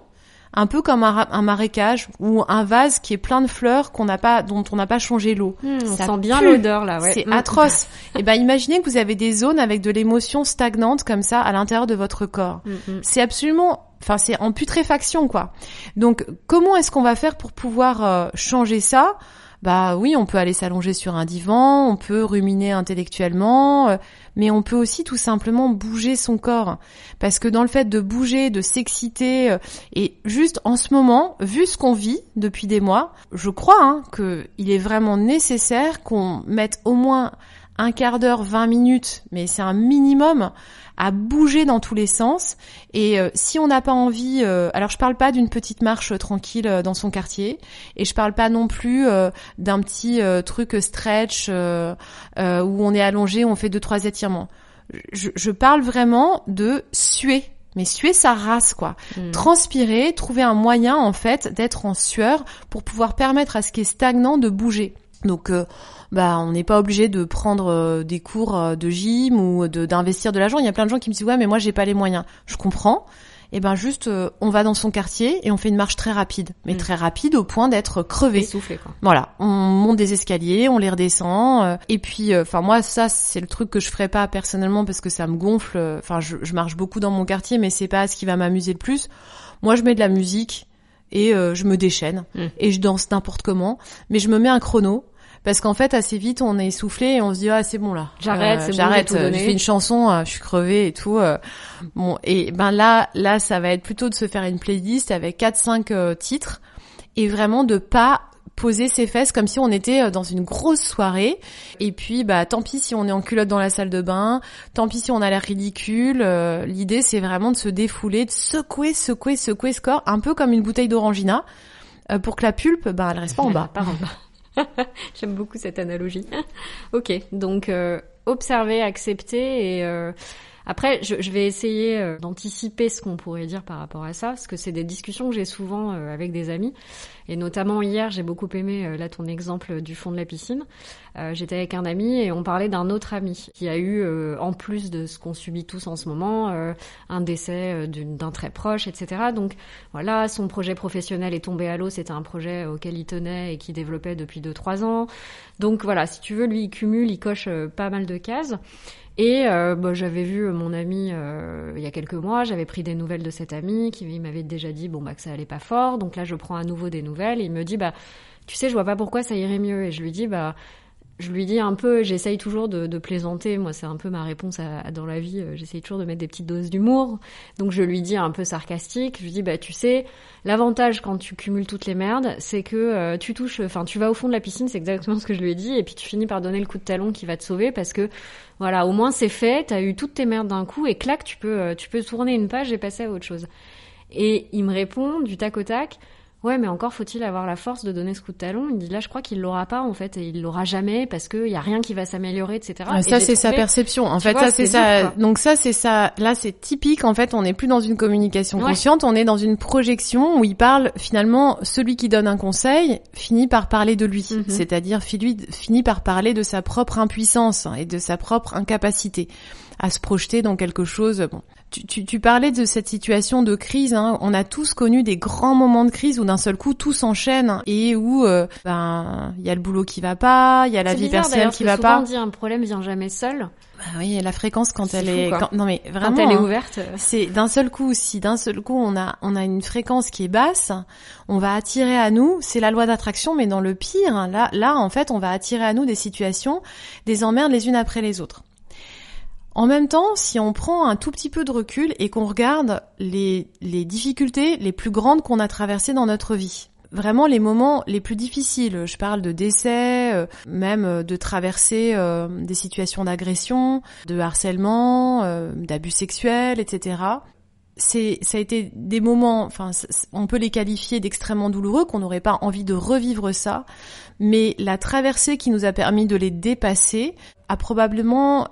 un peu comme un, marécage ou un vase qui est plein de fleurs qu'on n'a pas, dont on n'a pas changé l'eau. Mhm, on sent bien l'odeur là, ouais. C'est Mhm. atroce. Et ben imaginez que vous avez des zones avec de l'émotion stagnante comme ça à l'intérieur de votre corps. Mhm. C'est absolument, enfin c'est en putréfaction quoi. Donc comment est-ce qu'on va faire pour pouvoir euh, changer ça? Bah oui, on peut aller s'allonger sur un divan, on peut ruminer intellectuellement, euh, mais on peut aussi tout simplement bouger son corps. Parce que dans le fait de bouger, de s'exciter, euh, et juste en ce moment, vu ce qu'on vit depuis des mois, je crois hein, que il est vraiment nécessaire qu'on mette au moins un quart d'heure, 20 minutes, mais c'est un minimum à bouger dans tous les sens. Et euh, si on n'a pas envie, euh, alors je parle pas d'une petite marche euh, tranquille euh, dans son quartier, et je parle pas non plus euh, d'un petit euh, truc stretch euh, euh, où on est allongé, on fait deux trois étirements. Je, je parle vraiment de suer, mais suer sa race quoi Mhm. transpirer, trouver un moyen en fait d'être en sueur pour pouvoir permettre à ce qui est stagnant de bouger. Donc, euh, bah, on n'est pas obligé de prendre euh, des cours euh, de gym ou de d'investir de l'argent. Il y a plein de gens qui me disent ouais, mais moi j'ai pas les moyens. Je comprends. Et ben juste, on va dans son quartier et on fait une marche très rapide, mais mm. très rapide au point d'être crevé. Essoufflé quoi. Voilà, on monte des escaliers, on les redescend. et puis, enfin moi ça c'est le truc que je ferais pas personnellement parce que ça me gonfle. Enfin je, je marche beaucoup dans mon quartier, mais c'est pas ce qui va m'amuser le plus. Moi je mets de la musique et je me déchaîne mm. et je danse n'importe comment, mais je me mets un chrono parce qu'en fait assez vite on est essoufflé et on se dit ah c'est bon là. J'arrête euh, j'arrête bon, je fais une chanson euh, je suis crevée et tout euh. bon et ben là là ça va être plutôt de se faire une playlist avec 4 5 titres et vraiment de pas poser ses fesses comme si on était dans une grosse soirée. Et puis bah tant pis si on est en culotte dans la salle de bain tant pis si on a l'air ridicule l'idée c'est vraiment de se défouler de secouer secouer secouer ce corps un peu comme une bouteille d'orangina. Pour que la pulpe bah elle reste pas en bas. Pas en bas J'aime beaucoup cette analogie. ok, donc euh, observer, accepter et euh, après, je, vais essayer euh, d'anticiper ce qu'on pourrait dire par rapport à ça, parce que c'est des discussions que j'ai souvent euh, avec des amis, et notamment hier, j'ai beaucoup aimé euh, là ton exemple du fond de la piscine. J'étais avec un ami et on parlait d'un autre ami qui a eu, en plus de ce qu'on subit tous en ce moment, un décès d'un très proche, etc. Donc voilà, son projet professionnel est tombé à l'eau. C'était un projet auquel il tenait et qui développait depuis 2-3 ans. Donc voilà, si tu veux, lui, il cumule, il coche pas mal de cases. Et euh, bah, j'avais vu mon ami euh, il y a quelques mois, j'avais pris des nouvelles de cet ami qui m'avait déjà dit bon bah que ça allait pas fort. Donc là je prends à nouveau des nouvelles il me dit bah tu sais je vois pas pourquoi ça irait mieux et je lui dis bah je lui dis un peu, j'essaye toujours de, plaisanter. Moi, c'est un peu ma réponse dans la vie. Euh, j'essaye toujours de mettre des petites doses d'humour. Donc, je lui dis un peu sarcastique. Je lui dis, bah, tu sais, l'avantage quand tu cumules toutes les merdes, c'est que euh, tu touches, enfin, tu vas au fond de la piscine. C'est exactement ce que je lui ai dit. Et puis, tu finis par donner le coup de talon qui va te sauver parce que, voilà, au moins c'est fait. T'as eu toutes tes merdes d'un coup et clac, tu peux, euh, tu peux tourner une page et passer à autre chose. Et il me répond du tac au tac. Ouais, mais encore faut-il avoir la force de donner ce coup de talon. Il dit là, je crois qu'il l'aura pas en fait, et il l'aura jamais parce qu'il y a rien qui va s'améliorer, etc. ça c'est sa perception. En fait, ça c'est ça. Donc ça c'est ça. Là c'est typique. En fait, on n'est plus dans une communication consciente, on est dans une projection où il parle finalement. Celui qui donne un conseil finit par parler de lui, mhm. c'est-à-dire finit par parler de sa propre impuissance et de sa propre incapacité à se projeter dans quelque chose. Bon, tu, tu, parlais de cette situation de crise. Hein. On a tous connu des grands moments de crise où d'un seul coup tout s'enchaîne et où euh, ben il y a le boulot qui va pas, il y a la vie personnelle qui va pas. On dit un problème vient jamais seul. Bah oui, la fréquence quand elle est, quand, non mais vraiment quand elle est hein, ouverte, c'est d'un seul coup si d'un seul coup on a on a une fréquence qui est basse, on va attirer à nous, c'est la loi d'attraction mais dans le pire, hein, là là en fait on va attirer à nous des situations, des emmerdes les unes après les autres. En même temps, si on prend un tout petit peu de recul et qu'on regarde les, difficultés les plus grandes qu'on a traversées dans notre vie, vraiment les moments les plus difficiles. Je parle de décès, euh, même euh, de traverser euh, des situations d'agression, de harcèlement, d'abus sexuels, etc. C'est, ça a été des moments, enfin, on peut les qualifier d'extrêmement douloureux, qu'on n'aurait pas envie de revivre ça, mais la traversée qui nous a permis de les dépasser a probablement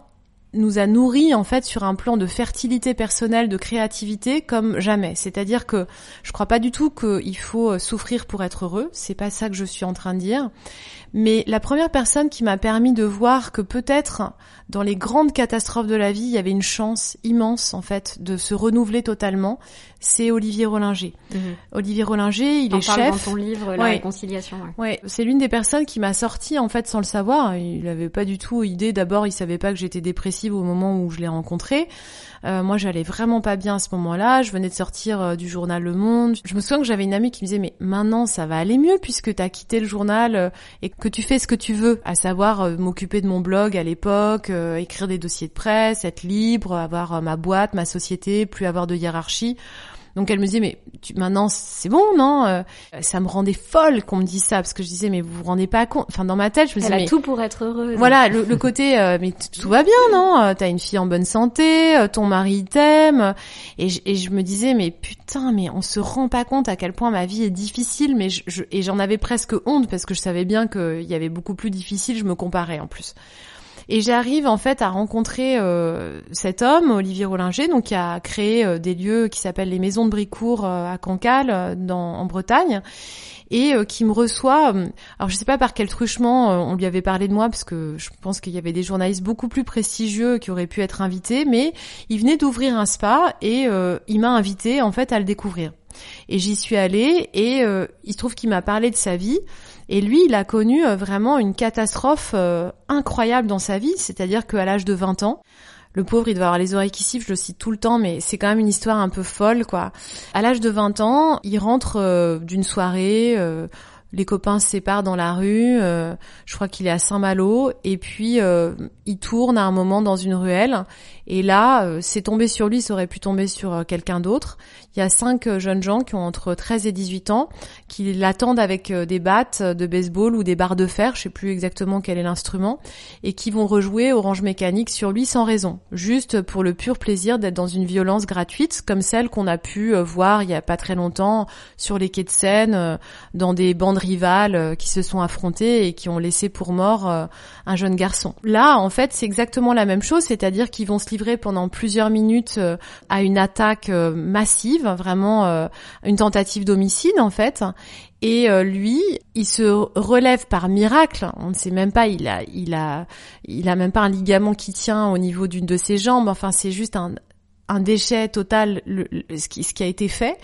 nous a nourri en fait sur un plan de fertilité personnelle, de créativité comme jamais. C'est-à-dire que je crois pas du tout qu'il faut euh, souffrir pour être heureux. C'est pas ça que je suis en train de dire. Mais la première personne qui m'a permis de voir que peut-être dans les grandes catastrophes de la vie, il y avait une chance immense en fait de se renouveler totalement, c'est Olivier Rollinger. Mhm. Olivier Rollinger, il est chef. dans ton livre La réconciliation. Ouais, c'est l'une des personnes qui m'a sorti en fait sans le savoir. Il avait pas du tout idée. D'abord, il savait pas que j'étais dépressive au moment où je l'ai rencontré. Euh, moi, j'allais vraiment pas bien à ce moment-là. Je venais de sortir euh, du journal Le Monde. Je me souviens que j'avais une amie qui me disait mais maintenant ça va aller mieux puisque t'as quitté le journal euh, et que tu fais ce que tu veux, à savoir m'occuper de mon blog à l'époque, écrire des dossiers de presse, être libre, avoir ma boîte, ma société, plus avoir de hiérarchie. Donc elle me disait mais tu, maintenant c'est bon non euh, Ça me rendait folle qu'on me dise ça parce que je disais mais vous vous rendez pas compte Enfin dans ma tête je me disais elle a tout pour être heureuse. Voilà le, le côté euh, mais tout va bien non euh, T'as une fille en bonne santé, ton mari t'aime et je, et je me disais mais putain mais on se rend pas compte à quel point ma vie est difficile mais je, je et j'en avais presque honte parce que je savais bien qu'il y avait beaucoup plus difficile je me comparais en plus. Et j'arrive en fait à rencontrer euh, cet homme, Olivier Rollinger, donc qui a créé euh, des lieux qui s'appellent les Maisons de Bricourt à Cancale, dans, en Bretagne et qui me reçoit. alors je sais pas par quel truchement on lui avait parlé de moi parce que je pense qu'il y avait des journalistes beaucoup plus prestigieux qui auraient pu être invités, mais il venait d'ouvrir un spa et il m'a invité en fait à le découvrir. Et j'y suis allée et il se trouve qu'il m'a parlé de sa vie et lui, il a connu euh, vraiment une catastrophe euh, incroyable dans sa vie, c'est-à-dire qu'à l'âge de 20 ans, le pauvre, il doit avoir les oreilles qui sifflent, je le cite tout le temps, mais c'est quand même une histoire un peu folle, quoi. À l'âge de 20 ans, il rentre euh, d'une soirée, les copains se séparent dans la rue, je crois qu'il est à Saint-Malo, et puis il tourne à un moment dans une ruelle, et là, c'est tombé sur lui, ça aurait pu tomber sur quelqu'un d'autre. Il y a cinq euh, jeunes gens qui ont entre 13 et 18 ans, qui l'attendent avec euh, des battes de baseball ou des barres de fer, je sais plus exactement quel est l'instrument, et qui vont rejouer Orange Mécanique sur lui sans raison, juste pour le pur plaisir d'être dans une violence gratuite, comme celle qu'on a pu euh, voir il y a pas très longtemps sur les quais de Seine, dans des bandes rivales qui se sont affrontées et qui ont laissé pour mort un jeune garçon. Là, en fait, c'est exactement la même chose, c'est-à-dire qu'ils vont se livrer pendant plusieurs minutes à une attaque massive vraiment euh, une tentative d'homicide en fait. Et euh, lui, il se relève par miracle. On ne sait même pas, il a, il a, il a même pas un ligament qui tient au niveau d'une de ses jambes. Enfin, c'est juste un, un déchet total, ce, qui, ce qui a été fait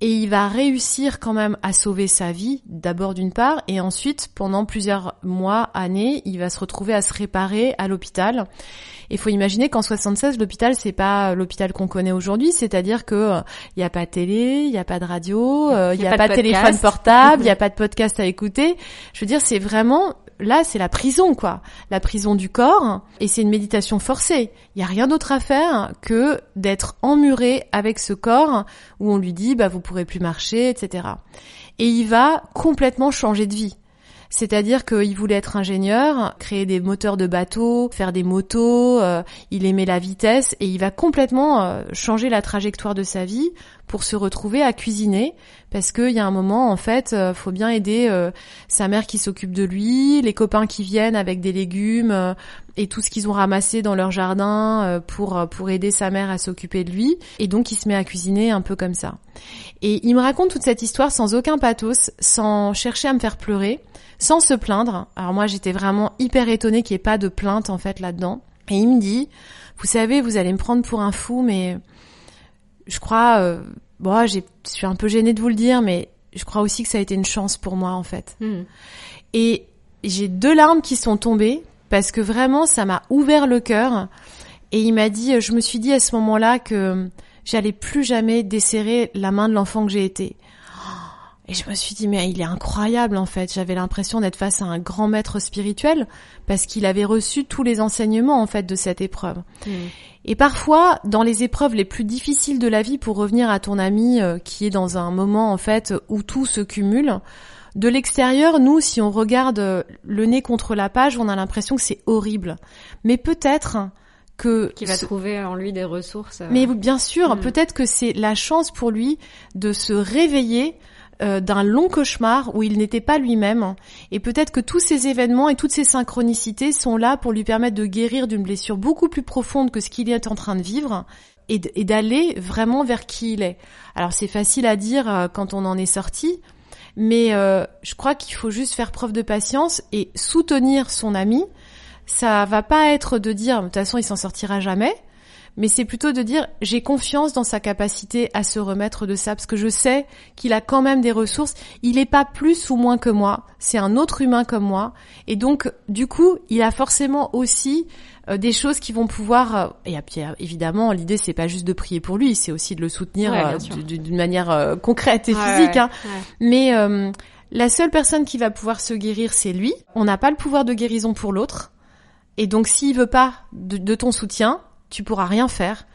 et il va réussir quand même à sauver sa vie, d'abord d'une part, et ensuite, pendant plusieurs mois, années, il va se retrouver à se réparer à l'hôpital. Il faut imaginer qu'en 76, l'hôpital, c'est pas l'hôpital qu'on connaît aujourd'hui, c'est-à-dire que il euh, n'y a pas de télé, il n'y a pas de radio, il euh, n'y a, pas de, téléphone portable, il n'y a pas de podcast à écouter. Je veux dire, c'est vraiment là, c'est la prison, quoi. La prison du corps, et c'est une méditation forcée. Il y a rien d'autre à faire que d'être emmuré avec ce corps où on lui dit, bah, vous pourrez plus marcher, etc. Et il va complètement changer de vie. C'est-à-dire qu'il voulait être ingénieur, créer des moteurs de bateaux, faire des motos, euh, il aimait la vitesse et il va complètement euh, changer la trajectoire de sa vie pour se retrouver à cuisiner parce qu'il y a un moment en fait euh, faut bien aider sa mère qui s'occupe de lui, les copains qui viennent avec des légumes et tout ce qu'ils ont ramassé dans leur jardin pour pour aider sa mère à s'occuper de lui et donc il se met à cuisiner un peu comme ça. Et il me raconte toute cette histoire sans aucun pathos, sans chercher à me faire pleurer sans se plaindre. Alors moi j'étais vraiment hyper étonnée qu'il n'y ait pas de plainte en fait là-dedans. Et il me dit, vous savez, vous allez me prendre pour un fou, mais je crois, euh, bon, je suis un peu gênée de vous le dire, mais je crois aussi que ça a été une chance pour moi en fait. Hmm. Et j'ai deux larmes qui sont tombées parce que vraiment ça m'a ouvert le cœur. Et il m'a dit, je me suis dit à ce moment-là que j'allais plus jamais desserrer la main de l'enfant que j'ai été. Et je me suis dit, mais il est incroyable en fait. J'avais l'impression d'être face à un grand maître spirituel parce qu'il avait reçu tous les enseignements en fait de cette épreuve. Mm. Et parfois, dans les épreuves les plus difficiles de la vie, pour revenir à ton ami euh, qui est dans un moment en fait où tout se cumule, de l'extérieur, nous, si on regarde euh, le nez contre la page, on a l'impression que c'est horrible. Mais peut-être que qui va trouver en lui des ressources. Euh, Mais bien sûr, mm. peut-être que c'est la chance pour lui de se réveiller euh, d'un long cauchemar où il n'était pas lui-même. Et peut-être que tous ces événements et toutes ces synchronicités sont là pour lui permettre de guérir d'une blessure beaucoup plus profonde que ce qu'il est en train de vivre et d'aller vraiment vers qui il est. Alors c'est facile à dire euh, quand on en est sorti, mais euh, je crois qu'il faut juste faire preuve de patience et soutenir son ami. Ça va pas être de dire de toute façon il s'en sortira jamais, mais c'est plutôt de dire j'ai confiance dans sa capacité à se remettre de ça parce que je sais qu'il a quand même des ressources. Il n'est pas plus ou moins que moi, c'est un autre humain comme moi, et donc du coup il a forcément aussi euh, des choses qui vont pouvoir euh, et puis évidemment l'idée c'est pas juste de prier pour lui, c'est aussi de le soutenir euh, d'une manière concrète et physique. Hein. Mais la seule personne qui va pouvoir se guérir c'est lui. On n'a pas le pouvoir de guérison pour l'autre. Et donc s'il veut pas de ton soutien, tu pourras rien faire.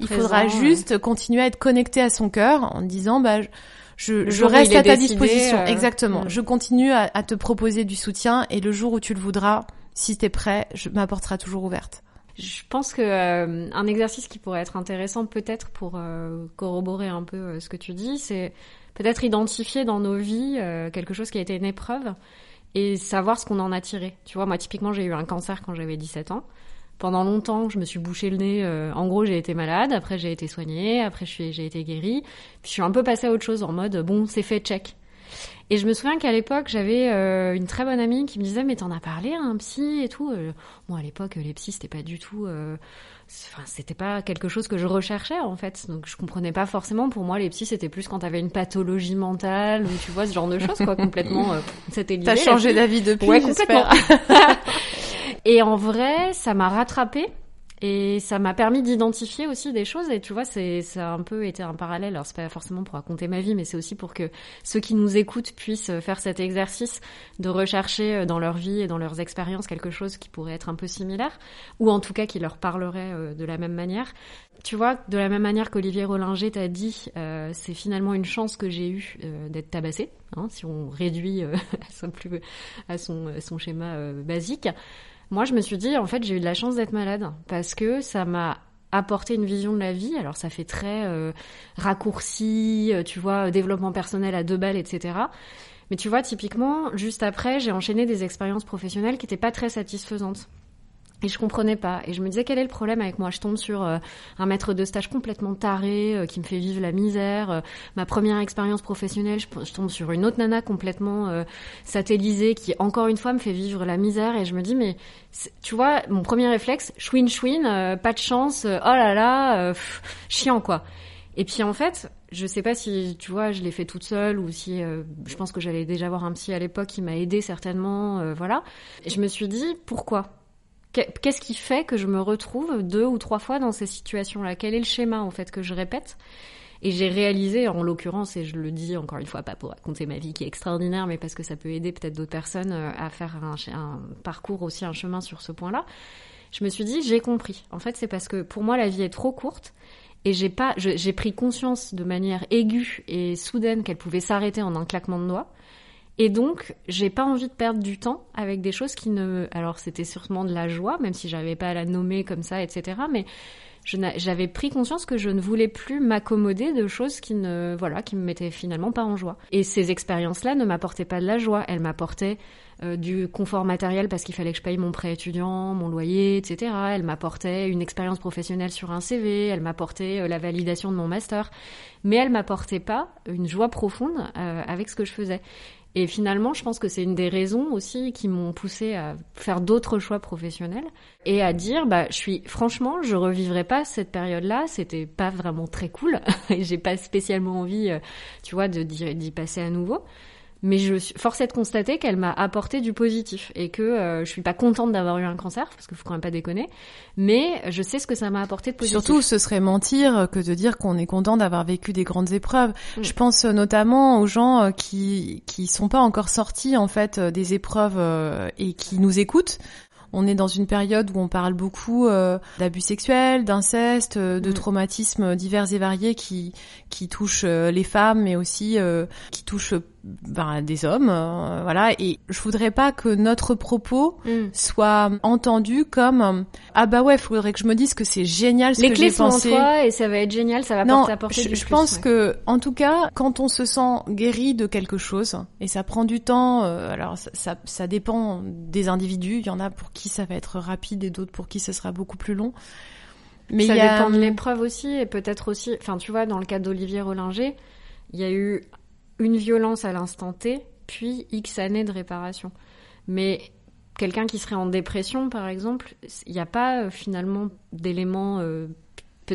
Il faudra juste continuer à être connecté à son cœur en disant bah je, je reste à ta disposition. Euh, Exactement. Mm. Je continue à, te proposer du soutien et le jour où tu le voudras, si tu es prêt, je m'apportera toujours ouverte. Je pense que euh, un exercice qui pourrait être intéressant peut-être pour euh, corroborer un peu ce que tu dis, c'est peut-être identifier dans nos vies quelque chose qui a été une épreuve et savoir ce qu'on en a tiré. Tu vois, moi typiquement j'ai eu un cancer quand j'avais 17 ans. Pendant longtemps, je me suis bouché le nez. euh, en gros, j'ai été malade. Après, j'ai été soignée. Après, j'ai été guérie. Puis, je suis un peu passée à autre chose en mode bon, c'est fait, check. Et je me souviens qu'à l'époque, j'avais euh, une très bonne amie qui me disait mais t'en as parlé à un psy et tout. Euh, Moi, à l'époque, les psys c'était pas du tout. euh, Enfin, c'était pas quelque chose que je recherchais en fait. Donc, je comprenais pas forcément. Pour moi, les psys c'était plus quand t'avais une pathologie mentale ou tu vois ce genre de choses quoi. Complètement. euh, c'était. T'as changé d'avis depuis, Ouais, complètement. et en vrai, ça m'a rattrapé et ça m'a permis d'identifier aussi des choses. Et tu vois, c'est ça a un peu été un parallèle. Alors c'est pas forcément pour raconter ma vie, mais c'est aussi pour que ceux qui nous écoutent puissent faire cet exercice de rechercher dans leur vie et dans leurs expériences quelque chose qui pourrait être un peu similaire, ou en tout cas qui leur parlerait euh, de la même manière. Tu vois, de la même manière qu'Olivier Rollinger t'a dit, euh, c'est finalement une chance que j'ai eue euh, d'être tabassée, hein, si on réduit euh, à son, plus, à son, à son schéma euh, basique. Moi, je me suis dit, en fait, j'ai eu de la chance d'être malade parce que ça m'a apporté une vision de la vie. Alors, ça fait très euh, raccourci, euh, tu vois, développement personnel à deux balles, etc. Mais tu vois, typiquement, juste après, j'ai enchaîné des expériences professionnelles qui n'étaient pas très satisfaisantes. Et je comprenais pas. Et je me disais, quel est le problème avec moi? Je tombe sur euh, un maître de stage complètement taré, euh, qui me fait vivre la misère. Euh, ma première expérience professionnelle, je, tombe sur une autre nana complètement satellisée, qui, encore une fois, me fait vivre la misère. Et je me dis, mais tu vois, mon premier réflexe, chouin chouin, euh, pas de chance, oh là là, chiant quoi. Et puis en fait, je sais pas si tu vois, je l'ai fait toute seule ou si je pense que j'allais déjà voir un psy à l'époque qui m'a aidé certainement, voilà. Et je me suis dit pourquoi? Qu'est-ce qui fait que je me retrouve deux ou trois fois dans ces situations-là? Quel est le schéma en fait que je répète? Et j'ai réalisé, en l'occurrence, et je le dis encore une fois, pas pour raconter ma vie qui est extraordinaire, mais parce que ça peut aider peut-être d'autres personnes euh, à faire un, un, parcours aussi, un chemin sur ce point-là. Je me suis dit, j'ai compris. En fait, c'est parce que pour moi, la vie est trop courte et j'ai pas, j'ai pris conscience de manière aiguë et soudaine qu'elle pouvait s'arrêter en un claquement de doigts. Et donc, j'ai pas envie de perdre du temps avec des choses qui ne. Alors, c'était sûrement de la joie, même si j'avais pas à la nommer comme ça, etc. Mais j'avais pris conscience que je ne voulais plus m'accommoder de choses qui ne, voilà, qui me mettaient finalement pas en joie. Et ces expériences-là ne m'apportaient pas de la joie. Elles m'apportaient euh, du confort matériel parce qu'il fallait que je paye mon prêt étudiant, mon loyer, etc. Elles m'apportaient une expérience professionnelle sur un CV. Elles m'apportaient euh, la validation de mon master. Mais elles m'apportaient pas une joie profonde euh, avec ce que je faisais. Et finalement, je pense que c'est une des raisons aussi qui m'ont poussé à faire d'autres choix professionnels et à dire, bah, je suis, franchement, je revivrai pas cette période-là. C'était pas vraiment très cool et j'ai pas spécialement envie, tu vois, d'y passer à nouveau. Mais je suis forcée de constater qu'elle m'a apporté du positif et que euh, je suis pas contente d'avoir eu un cancer parce qu'il faut quand même pas déconner. Mais je sais ce que ça m'a apporté de positif. Surtout, ce serait mentir que de dire qu'on est content d'avoir vécu des grandes épreuves. Mm. Je pense notamment aux gens euh, qui qui sont pas encore sortis en fait des épreuves et qui nous écoutent. On est dans une période où on parle beaucoup euh, d'abus sexuels, d'inceste, euh, de mmh. traumatismes divers et variés qui qui touchent euh, les femmes, mais aussi euh, qui touchent ben, des hommes, euh, voilà. Et je voudrais pas que notre propos mmh. soit entendu comme ah bah ouais, faudrait que je me dise que c'est génial ce les que clés j'ai sont pensé. en toi et ça va être génial, ça va non, t'apporter je, je plus, pense ouais. que en tout cas, quand on se sent guéri de quelque chose et ça prend du temps, euh, alors ça, ça, ça dépend des individus. Il y en a pour qui ça va être rapide et d'autres pour qui ce sera beaucoup plus long. Mais ça il y a- dépend de l'épreuve aussi et peut-être aussi. Enfin, tu vois, dans le cas d'Olivier Rollinger, il y a eu une violence à l'instant T, puis X années de réparation. Mais quelqu'un qui serait en dépression, par exemple, il n'y a pas euh, finalement d'éléments.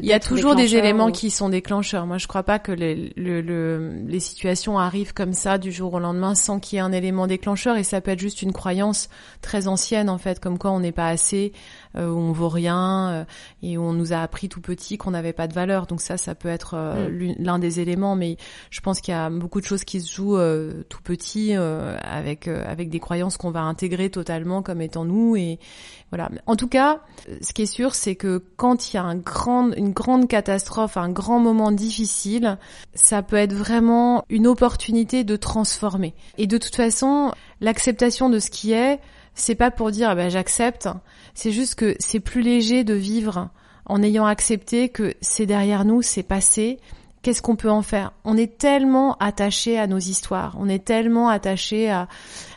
Il y a toujours des éléments ou- qui sont déclencheurs. Moi, je crois pas que les, le- le- les situations arrivent comme ça du jour au lendemain sans qu'il y ait un élément déclencheur. Et ça peut être juste une croyance très ancienne, en fait, comme quoi on n'est pas assez, euh, on vaut rien, euh, et on nous a appris tout petit qu'on n'avait pas de valeur. Donc ça, ça peut être euh, Mm. l'un des éléments. Mais je pense qu'il y a beaucoup de choses qui se jouent euh, tout petit, euh, avec euh, avec des croyances qu'on va intégrer totalement comme étant nous. Et voilà. En tout cas, ce qui est sûr, c'est que quand il y a un grand, une grande catastrophe, un grand moment difficile, ça peut être vraiment une opportunité de transformer. Et de toute façon, l'acceptation de ce qui est, c'est pas pour dire ah ben j'accepte, c'est juste que c'est plus léger de vivre en ayant accepté que c'est derrière nous, c'est passé, qu'est-ce qu'on peut en faire? On est tellement attaché à nos histoires, on est tellement attaché à,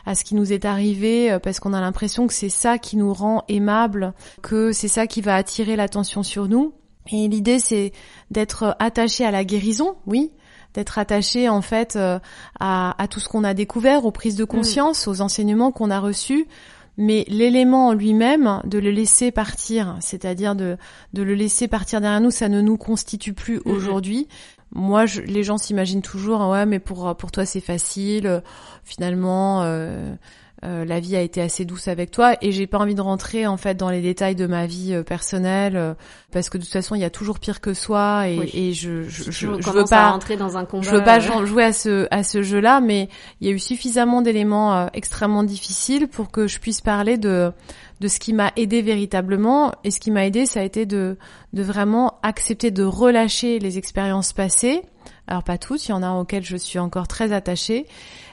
à ce qui nous est arrivé euh, parce qu'on a l'impression que c'est ça qui nous rend aimables, que c'est ça qui va attirer l'attention sur nous. Et l'idée, c'est d'être attaché à la guérison, oui, d'être attaché en fait euh, à, à tout ce qu'on a découvert, aux prises de mm. conscience, aux enseignements qu'on a reçus, mais l'élément en lui-même, de le laisser partir, c'est-à-dire de, de le laisser partir derrière nous, ça ne nous constitue plus mm-hmm. aujourd'hui. Moi, je, les gens s'imaginent toujours, ouais, mais pour pour toi c'est facile. Finalement, euh, euh, la vie a été assez douce avec toi et j'ai pas envie de rentrer en fait dans les détails de ma vie euh, personnelle euh, parce que de toute façon il y a toujours pire que soi et, et je je, je, veux pas rentrer dans un combat, je veux pas jouer à ce à ce jeu là mais il y a eu suffisamment d'éléments extrêmement difficiles pour que je puisse parler de de ce qui m'a aidé véritablement et ce qui m'a aidé ça a été de de vraiment accepter de relâcher les expériences passées. Alors pas toutes il y en a auxquelles je suis encore très attachée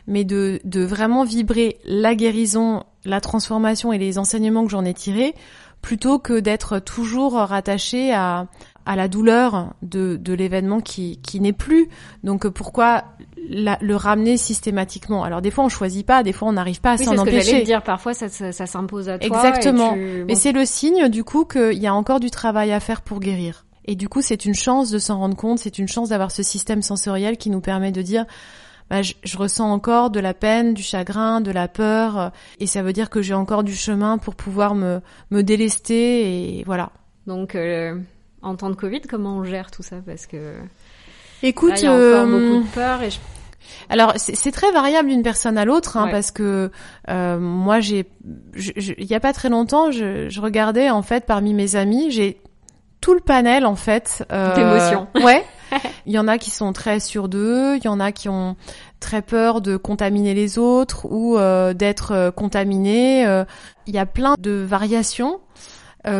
mais de, de vraiment vibrer la guérison, la transformation et les enseignements que j'en ai tirés, plutôt que d'être toujours rattaché à, à la douleur de, de l'événement qui, qui n'est plus. Donc pourquoi le ramener systématiquement? Alors des fois on choisit pas, des fois on n'arrive pas à s'en empêcher. C'est ce que dire. Parfois ça, ça, ça s'impose à toi. Exactement. Mais c'est le signe du coup qu'il y a encore du travail à faire pour guérir. Et du coup c'est une chance de s'en rendre compte, c'est une chance d'avoir ce système sensoriel qui nous permet de dire bah, je, ressens encore de la peine, du chagrin, de la peur, euh, et ça veut dire que j'ai encore du chemin pour pouvoir me, me délester, et voilà. Donc, euh, en temps de Covid, comment on gère tout ça? Parce que écoute, il y a encore euh, beaucoup de peur et Alors c'est très variable d'une personne à l'autre, hein, parce que euh, moi j'ai, il y a pas très longtemps, je, je regardais en fait parmi mes amis, j'ai tout le panel en fait euh, d'émotions. Ouais, il y en a qui sont très sûrs d'eux, il y en a qui ont très peur de contaminer les autres ou euh, d'être euh, contaminés. Euh. Il y a plein de variations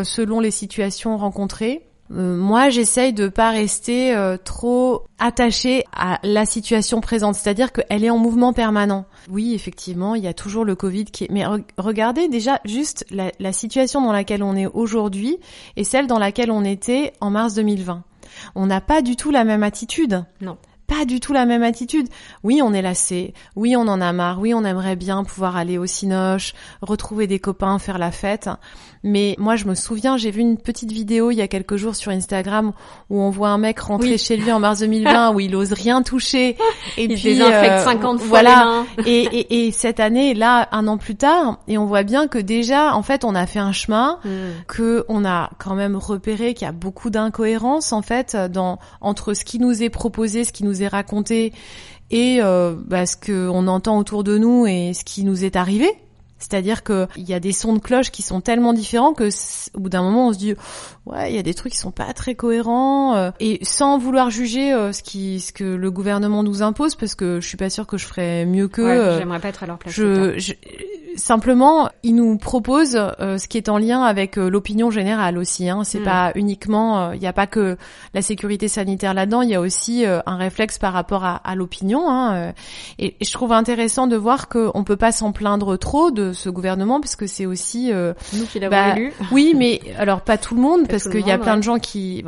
selon les situations rencontrées. moi, j'essaye de pas rester trop attachée à la situation présente, c'est-à-dire qu'elle est en mouvement permanent. Oui, effectivement, il y a toujours le Covid qui est... Mais regardez déjà juste la, la situation dans laquelle on est aujourd'hui et celle dans laquelle on était en mars 2020 on n'a pas du tout la même attitude. Non pas du tout la même attitude. Oui, on est lassé. Oui, on en a marre. Oui, on aimerait bien pouvoir aller au cinoche, retrouver des copains, faire la fête. Mais moi, je me souviens, j'ai vu une petite vidéo il y a quelques jours sur Instagram où on voit un mec rentrer chez lui en mars 2020 où il ose rien toucher. Et il puis, désinfecte 50 euh, fois voilà. Et, et, et, cette année, là, un an plus tard, et on voit bien que déjà, en fait, on a fait un chemin, mm. que on a quand même repéré qu'il y a beaucoup d'incohérences en fait dans entre ce qui nous est proposé, ce qui nous est raconté et euh, bah, ce qu'on entend autour de nous et ce qui nous est arrivé. C'est-à-dire qu'il y a des sons de cloche qui sont tellement différents que au bout d'un moment on se dit ouais il y a des trucs qui sont pas très cohérents euh, et sans vouloir juger euh, ce qui ce que le gouvernement nous impose parce que je suis pas sûre que je ferais mieux que ouais, j'aimerais pas être à leur place je, simplement, il nous propose euh, ce qui est en lien avec euh, l'opinion générale aussi. Hein. C'est mm. pas uniquement, euh, il n'y a pas que la sécurité sanitaire là-dedans. Il y a aussi un réflexe par rapport à, à l'opinion. Hein. Et, je trouve intéressant de voir qu'on peut pas s'en plaindre trop de ce gouvernement parce que c'est aussi nous qui l'avons bah, élu. Oui, mais alors pas tout le monde parce qu'il y a plein de gens qui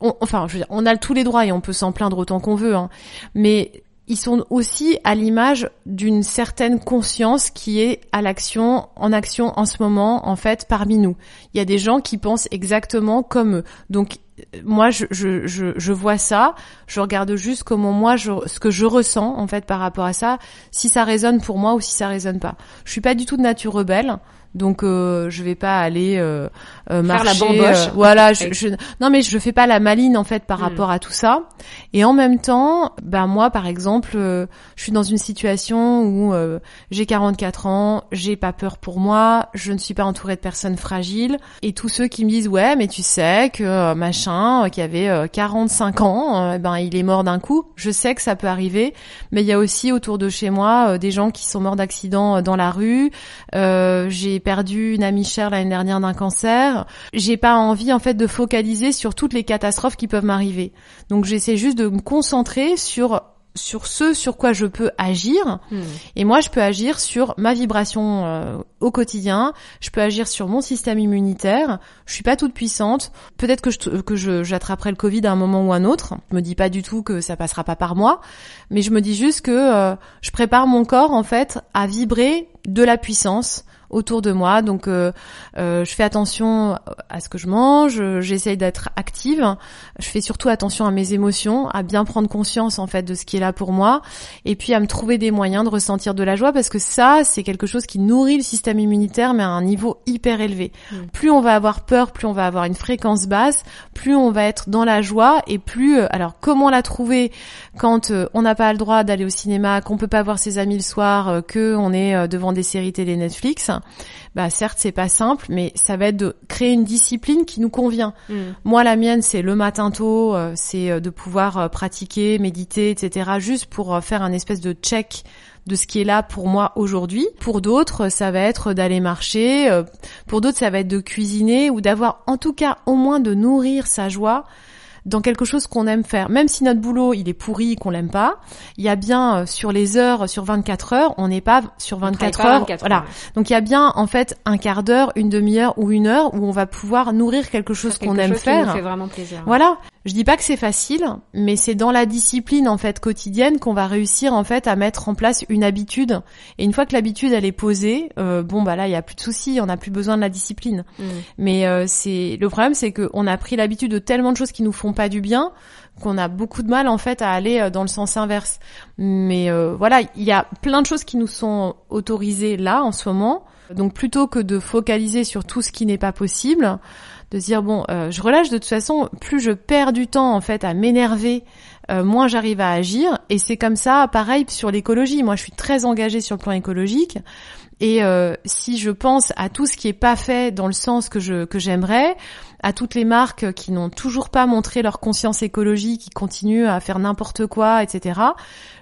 enfin, je veux dire, on a tous les droits et on peut s'en plaindre autant qu'on veut, hein. mais ils sont aussi à l'image d'une certaine conscience qui est à l'action, en action en ce moment, en fait, parmi nous. Il y a des gens qui pensent exactement comme eux. Donc, moi, je, je, je, je vois ça, je regarde juste comment moi, je, ce que je ressens, en fait, par rapport à ça, si ça résonne pour moi ou si ça résonne pas. Je suis pas du tout de nature rebelle. Donc euh, je vais pas aller euh, euh marcher. Faire la bamboche. Euh, voilà, je, je, non mais je fais pas la maline en fait par hmm. rapport à tout ça. Et en même temps, ben moi par exemple, euh, je suis dans une situation où j'ai 44 ans, j'ai pas peur pour moi, je ne suis pas entourée de personnes fragiles et tous ceux qui me disent ouais mais tu sais que machin qui avait 45 ans, ben il est mort d'un coup. Je sais que ça peut arriver, mais il y a aussi autour de chez moi des gens qui sont morts d'accident dans la rue. j'ai perdu une amie chère l'année dernière d'un cancer. J'ai pas envie en fait de focaliser sur toutes les catastrophes qui peuvent m'arriver. Donc j'essaie juste de me concentrer sur sur ce sur quoi je peux agir. Hmm. Et moi, je peux agir sur ma vibration euh, au quotidien. Je peux agir sur mon système immunitaire. Je suis pas toute puissante. Peut-être que je que je j'attraperai le Covid à un moment ou un autre. Je me dis pas du tout que ça passera pas par moi, mais je me dis juste que euh, je prépare mon corps en fait à vibrer de la puissance autour de moi. Donc, euh, euh, je fais attention à ce que je mange, j'essaye d'être active. Je fais surtout attention à mes émotions, à bien prendre conscience en fait de ce qui est là pour moi, et puis à me trouver des moyens de ressentir de la joie parce que ça, c'est quelque chose qui nourrit le système immunitaire, mais à un niveau hyper élevé. Mm. Plus on va avoir peur, plus on va avoir une fréquence basse, plus on va être dans la joie, et plus euh, alors comment la trouver quand euh, on n'a pas le droit d'aller au cinéma, qu'on peut pas voir ses amis le soir, euh, que on est devant des séries télé Netflix? Bah certes c'est pas simple, mais ça va être de créer une discipline qui nous convient. Hmm. Moi la mienne c'est le matin tôt, euh, c'est euh, de pouvoir euh, pratiquer, méditer, etc. Juste pour faire un espèce de check de ce qui est là pour moi aujourd'hui. Pour d'autres, ça va être d'aller marcher. Pour d'autres, ça va être de cuisiner ou d'avoir en tout cas au moins de nourrir sa joie dans quelque chose qu'on aime faire. Même si notre boulot, il est pourri, qu'on l'aime pas, il y a bien euh, sur les heures, sur 24 heures, on n'est pas sur On travaille 24 pas heures. 24 voilà. heures. Donc il y a bien en fait un quart d'heure, une demi-heure ou une heure où on va pouvoir nourrir quelque chose qu'on aime chose qui nous faire. fait vraiment plaisir. Voilà. Je dis pas que c'est facile, mais c'est dans la discipline en fait quotidienne qu'on va réussir en fait à mettre en place une habitude. Et une fois que l'habitude elle est posée, euh, bon bah là il y a plus de soucis, on n'a plus besoin de la discipline. Hmm. Mais euh, c'est le problème, c'est qu'on a pris l'habitude de tellement de choses qui nous font pas du bien qu'on a beaucoup de mal en fait à aller euh, dans le sens inverse. Mais euh, voilà, il y a plein de choses qui nous sont autorisées là en ce moment. Donc plutôt que de focaliser sur tout ce qui n'est pas possible, de dire bon, euh, je relâche de toute façon. Plus je perds du temps en fait à m'énerver, euh, moins j'arrive à agir. Et c'est comme ça, pareil sur l'écologie. Moi, je suis très engagée sur le plan écologique. Et euh, si je pense à tout ce qui est pas fait dans le sens que je que j'aimerais, à toutes les marques qui n'ont toujours pas montré leur conscience écologique, qui continuent à faire n'importe quoi, etc.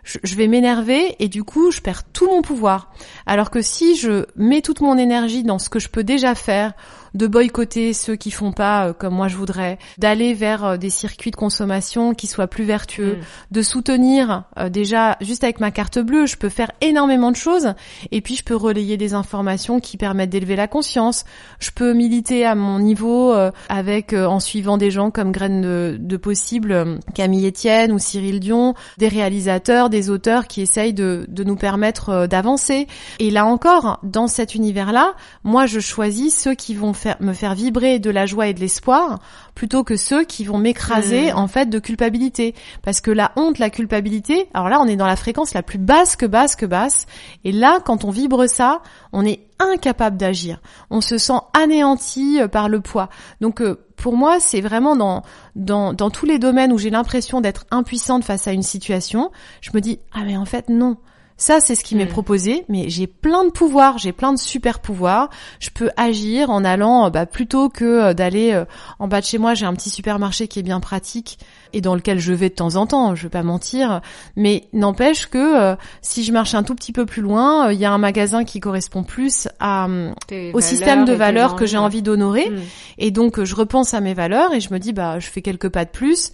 Je, je vais m'énerver et du coup je perds tout mon pouvoir. Alors que si je mets toute mon énergie dans ce que je peux déjà faire, de boycotter ceux qui font pas euh, comme moi je voudrais, d'aller vers euh, des circuits de consommation qui soient plus vertueux, Mm. de soutenir euh, déjà juste avec ma carte bleue, je peux faire énormément de choses et puis je peux relayer des informations qui permettent d'élever la conscience. Je peux militer à mon niveau euh, avec euh, en suivant des gens comme Graines de, de possible, Camille Etienne ou Cyril Dion, des réalisateurs, des auteurs qui essayent de, de nous permettre d'avancer. Et là encore, dans cet univers-là, moi je choisis ceux qui vont faire, me faire vibrer de la joie et de l'espoir plutôt que ceux qui vont m'écraser Mm. en fait de culpabilité. Parce que la honte, la culpabilité, alors là on est dans la fréquence la plus basse que basse que basse. Et là, quand on vibre ça, on est incapable d'agir. On se sent anéanti euh, par le poids. Donc euh, pour moi, c'est vraiment dans, dans, dans tous les domaines où j'ai l'impression d'être impuissante face à une situation, je me dis, ah mais en fait non. Ça, c'est ce qui m'est Mm. proposé, mais j'ai plein de pouvoirs, j'ai plein de super pouvoirs. Je peux agir en allant, euh, bah, plutôt que euh, d'aller euh, en bas de chez moi, j'ai un petit supermarché qui est bien pratique et dans lequel je vais de temps en temps, je vais pas mentir, mais n'empêche que euh, si je marche un tout petit peu plus loin, euh, il y a un magasin qui correspond plus à, euh, au système de valeurs que j'ai envie d'honorer. Mm. Et donc, je repense à mes valeurs et je me dis, bah, je fais quelques pas de plus.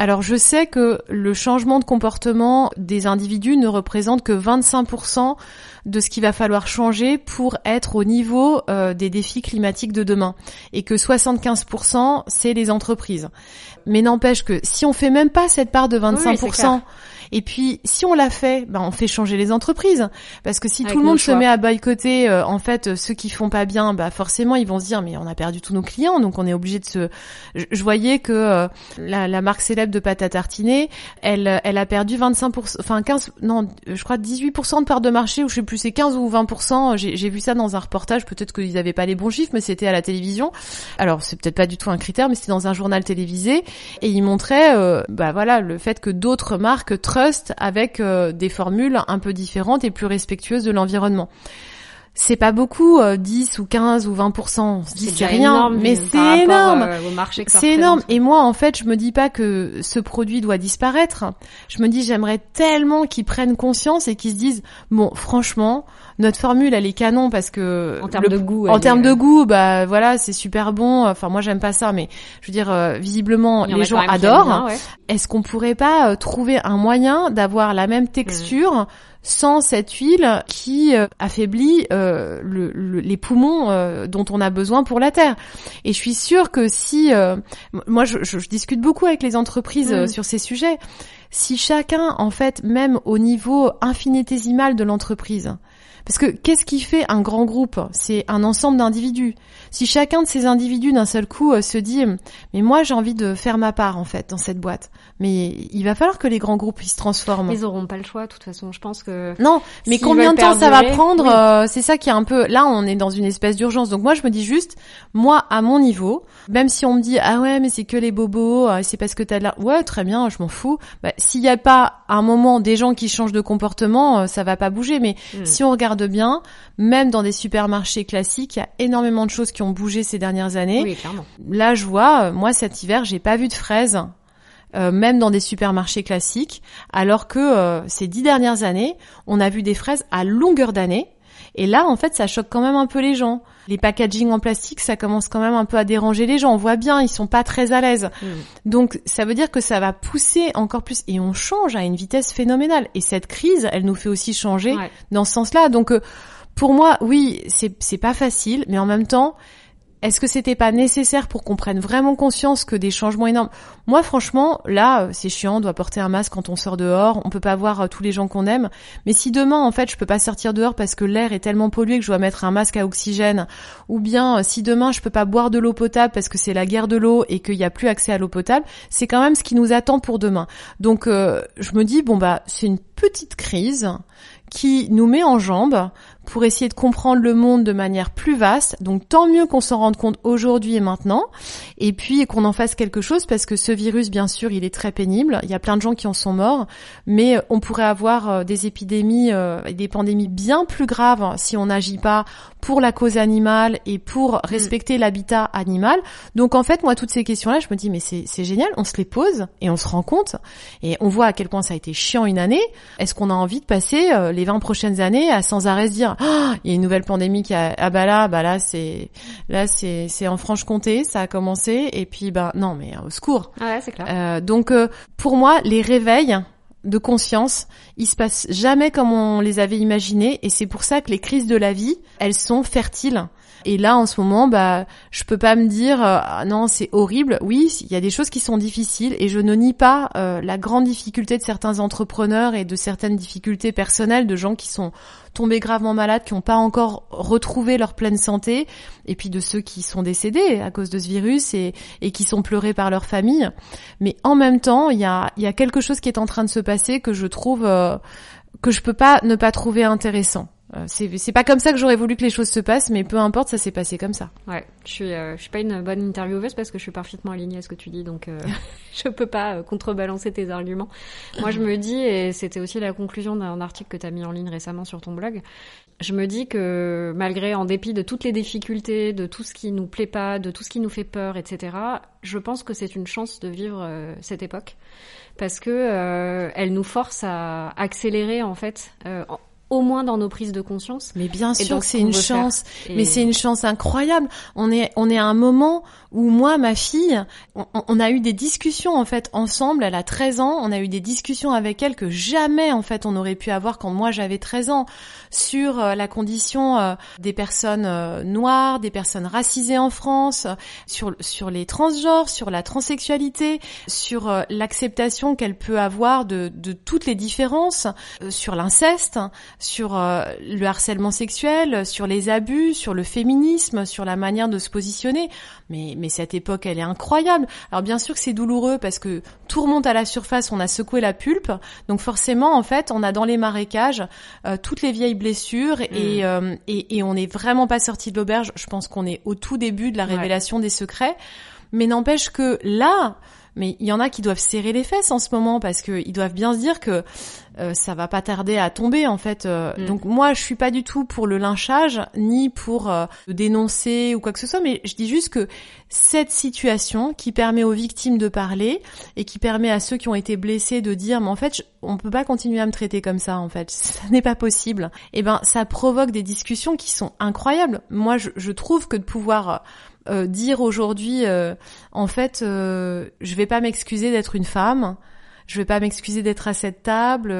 Alors, je sais que le changement de comportement des individus ne représente que 25% de ce qu'il va falloir changer pour être au niveau euh, des défis climatiques de demain. Et que 75%, c'est les entreprises. Mais n'empêche que si on fait même pas cette part de Oui, c'est 25%, clair. Et puis si on l'a fait, ben on fait changer les entreprises. Parce que si Avec tout le monde se met à boycotter, euh, en fait, euh, ceux qui font pas bien, bah forcément ils vont se dire mais on a perdu tous nos clients, donc on est obligé de se. Je, je voyais que euh, la, la marque célèbre de pâte à tartiner, elle, elle a perdu 25%, enfin 15, non, euh, je crois 18% de part de marché, ou je sais plus, c'est 15 ou 20%. J'ai j'ai vu ça dans un reportage. Peut-être qu'ils avaient pas les bons chiffres, mais c'était à la télévision. Alors c'est peut-être pas du tout un critère, mais c'était dans un journal télévisé et il montrait, euh, bah voilà, le fait que d'autres marques trust avec euh, des formules un peu différentes et plus respectueuses de l'environnement. C'est pas beaucoup, euh, 10 ou 15 ou 20%. On se dit c'est rien, énorme, mais par c'est énorme. euh, C'est énorme. Et moi, en fait, je me dis pas que ce produit doit disparaître. Je me dis, j'aimerais tellement qu'ils prennent conscience et qu'ils se disent, bon, franchement, notre formule elle est canon parce que en termes de goût, en termes de goût, bah voilà, c'est super bon. Enfin moi j'aime pas ça, mais je veux dire euh, visiblement les gens adorent. Est-ce qu'on pourrait pas euh, trouver un moyen d'avoir la même texture sans cette huile qui euh, affaiblit euh, le, les poumons euh, dont on a besoin pour la terre? Et je suis sûre que si, moi je, je, discute beaucoup avec les entreprises mm. sur ces sujets, si chacun, en fait, même au niveau infinitésimal de l'entreprise, parce que qu'est-ce qui fait un grand groupe? C'est un ensemble d'individus. Si chacun de ces individus d'un seul coup se dit mais moi j'ai envie de faire ma part en fait dans cette boîte, mais il va falloir que les grands groupes ils se transforment. Ils auront pas le choix, de toute façon. Je pense que non. Mais combien de temps ça va prendre euh, C'est ça qui est un peu. Là, on est dans une espèce d'urgence. Donc moi, je me dis juste, moi, à mon niveau, même si on me dit ah ouais, mais c'est que les bobos, euh, c'est parce que t'as de la. Ouais, très bien, je m'en fous. Bah, S'il n'y a pas un moment des gens qui changent de comportement, euh, ça va pas bouger. Mais hmm. si on regarde bien, même dans des supermarchés classiques, il y a énormément de choses qui ont bougé ces dernières années. Oui, clairement. Là, je vois, moi cet hiver, j'ai pas vu de fraises euh, même dans des supermarchés classiques, alors que euh, ces dix dernières années, on a vu des fraises à longueur d'année. Et là, en fait, ça choque quand même un peu les gens. Les packaging en plastique, ça commence quand même un peu à déranger les gens. On voit bien, ils sont pas très à l'aise. Mm. Donc, ça veut dire que ça va pousser encore plus. Et on change à une vitesse phénoménale. Et cette crise, elle nous fait aussi changer dans ce sens-là. Donc, euh, pour moi, oui, c'est pas facile, mais en même temps, est-ce que c'était pas nécessaire pour qu'on prenne vraiment conscience que des changements énormes? Moi, franchement, là, euh, c'est chiant, on doit porter un masque quand on sort dehors, on peut pas voir euh, tous les gens qu'on aime. Mais si demain, en fait, je peux pas sortir dehors parce que l'air est tellement pollué que je dois mettre un masque à oxygène, ou bien euh, si demain je peux pas boire de l'eau potable parce que c'est la guerre de l'eau et qu'il y a plus accès à l'eau potable, c'est quand même ce qui nous attend pour demain. Donc, je me dis bon bah, c'est une petite crise qui nous met en jambe pour essayer de comprendre le monde de manière plus vaste. Donc tant mieux qu'on s'en rende compte aujourd'hui et maintenant, et puis qu'on en fasse quelque chose parce que ce virus, bien sûr, il est très pénible. Il y a plein de gens qui en sont morts, mais on pourrait avoir euh, des épidémies euh, et des pandémies bien plus graves si on n'agit pas pour la cause animale et pour mm. respecter l'habitat animal. Donc en fait, moi, toutes ces questions-là, je me dis mais c'est génial, on se les pose et on se rend compte et on voit à quel point ça a été chiant une année. Est-ce qu'on a envie de passer euh, les 20 prochaines années à sans arrêt se dire oh, il y a une nouvelle pandémie qui a ah bah là bah là c'est là c'est c'est en Franche-Comté ça a commencé et puis bah non mais au secours ah ouais c'est clair euh, donc euh, pour moi les réveils de conscience, ils se passent jamais comme on les avait imaginés et c'est pour ça que les crises de la vie, elles sont fertiles et là, en ce moment, bah, je peux pas me dire euh, non, c'est horrible. Oui, il y a des choses qui sont difficiles et je ne nie pas euh, la grande difficulté de certains entrepreneurs et de certaines difficultés personnelles de gens qui sont tombés gravement malades, qui n'ont pas encore retrouvé leur pleine santé, et puis de ceux qui sont décédés à cause de ce virus et, qui sont pleurés par leur famille. Mais en même temps, il y a, y a quelque chose qui est en train de se passer que je trouve euh, que je peux pas ne pas trouver intéressant. Euh, c'est pas comme ça que j'aurais voulu que les choses se passent, mais peu importe, ça s'est passé comme ça. Ouais, je suis, euh, je suis pas une bonne intervieweuse parce que je suis parfaitement alignée à ce que tu dis, donc euh, je peux pas contrebalancer tes arguments. Moi, je me dis, et c'était aussi la conclusion d'un article que tu as mis en ligne récemment sur ton blog, je me dis que malgré, en dépit de toutes les difficultés, de tout ce qui nous plaît pas, de tout ce qui nous fait peur, etc., je pense que c'est une chance de vivre cette époque parce que elle nous force à accélérer en fait au moins dans nos prises de conscience. Mais bien sûr que c'est une chance, mais c'est une chance incroyable. On est on est à un moment où moi, ma fille, on, a eu des discussions en fait ensemble. Elle a 13 ans, on a eu des discussions avec elle que jamais en fait on aurait pu avoir quand moi j'avais 13 ans sur euh, la condition euh, des personnes euh, noires, des personnes racisées en France, sur sur les transgenres, sur la transsexualité, sur l'acceptation qu'elle peut avoir de de toutes les différences, sur l'inceste, sur le harcèlement sexuel, sur les abus, sur le féminisme, sur la manière de se positionner. Mais mais cette époque, elle est incroyable. Alors bien sûr que c'est douloureux parce que tout remonte à la surface, on a secoué la pulpe, donc forcément, en fait, on a dans les marécages euh, toutes les vieilles blessures et, mm. euh, et, et, on n'est vraiment pas sorti de l'auberge. Je pense qu'on est au tout début de la révélation des secrets. Mais n'empêche que là, mais il y en a qui doivent serrer les fesses en ce moment parce qu'ils doivent bien se dire que euh, ça va pas tarder à tomber en fait. Euh. Mm. Donc moi, je suis pas du tout pour le lynchage ni pour euh, dénoncer ou quoi que ce soit, mais je dis juste que cette situation qui permet aux victimes de parler et qui permet à ceux qui ont été blessés de dire mais en fait on peut pas continuer à me traiter comme ça en fait, ça n'est pas possible. Et eh ben ça provoque des discussions qui sont incroyables. Moi, je, je trouve que de pouvoir euh, dire aujourd'hui, euh, en fait, euh, je vais pas m'excuser d'être une femme, je vais pas m'excuser d'être à cette table.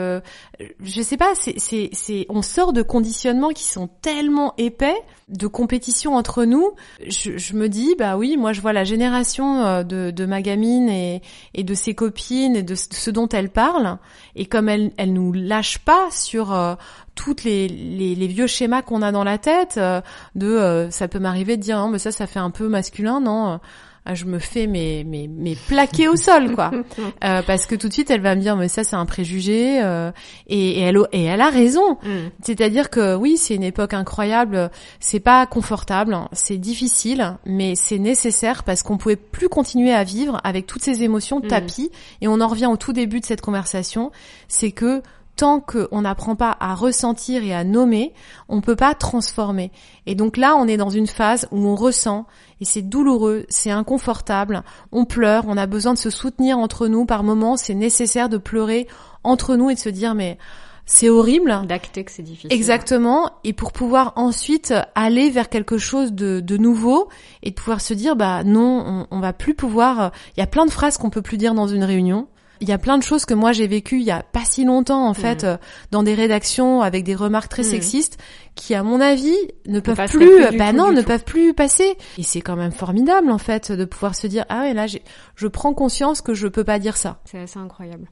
je sais pas, c'est, on sort de conditionnements qui sont tellement épais, de compétition entre nous. Je, je me dis, bah oui, moi je vois la génération de, de ma gamine et, et de ses copines et de ce dont elle parle, et comme elle, elle nous lâche pas sur toutes les, les, vieux schémas qu'on a dans la tête euh, de euh, ça peut m'arriver de dire mais ça ça fait un peu masculin non euh, je me fais mes mes, mes plaquer au sol quoi parce que tout de suite elle va me dire mais ça c'est un préjugé et, et, elle et elle a raison mm. c'est-à-dire que oui c'est une époque incroyable c'est pas confortable c'est difficile mais c'est nécessaire parce qu'on pouvait plus continuer à vivre avec toutes ces émotions mm. tapis et on en revient au tout début de cette conversation c'est que tant qu'on n'apprend pas à ressentir et à nommer, on peut pas transformer. Et donc là, on est dans une phase où on ressent et c'est douloureux, c'est inconfortable, on pleure, on a besoin de se soutenir entre nous par moments, c'est nécessaire de pleurer entre nous et de se dire mais c'est horrible. D'acter que c'est difficile. Exactement. Et pour pouvoir ensuite aller vers quelque chose de, de nouveau et de pouvoir se dire bah non, on, on va plus pouvoir. Il y a plein de phrases qu'on peut plus dire dans une réunion. Il y a plein de choses que moi j'ai vécues il y a pas si longtemps en fait mm. euh, dans des rédactions avec des remarques très mm. sexistes qui à mon avis ne peuvent plus, bah non, ne peuvent plus passer. Et c'est quand même formidable en fait de pouvoir se dire ah ouais là je prends conscience que je peux pas dire ça. C'est assez incroyable.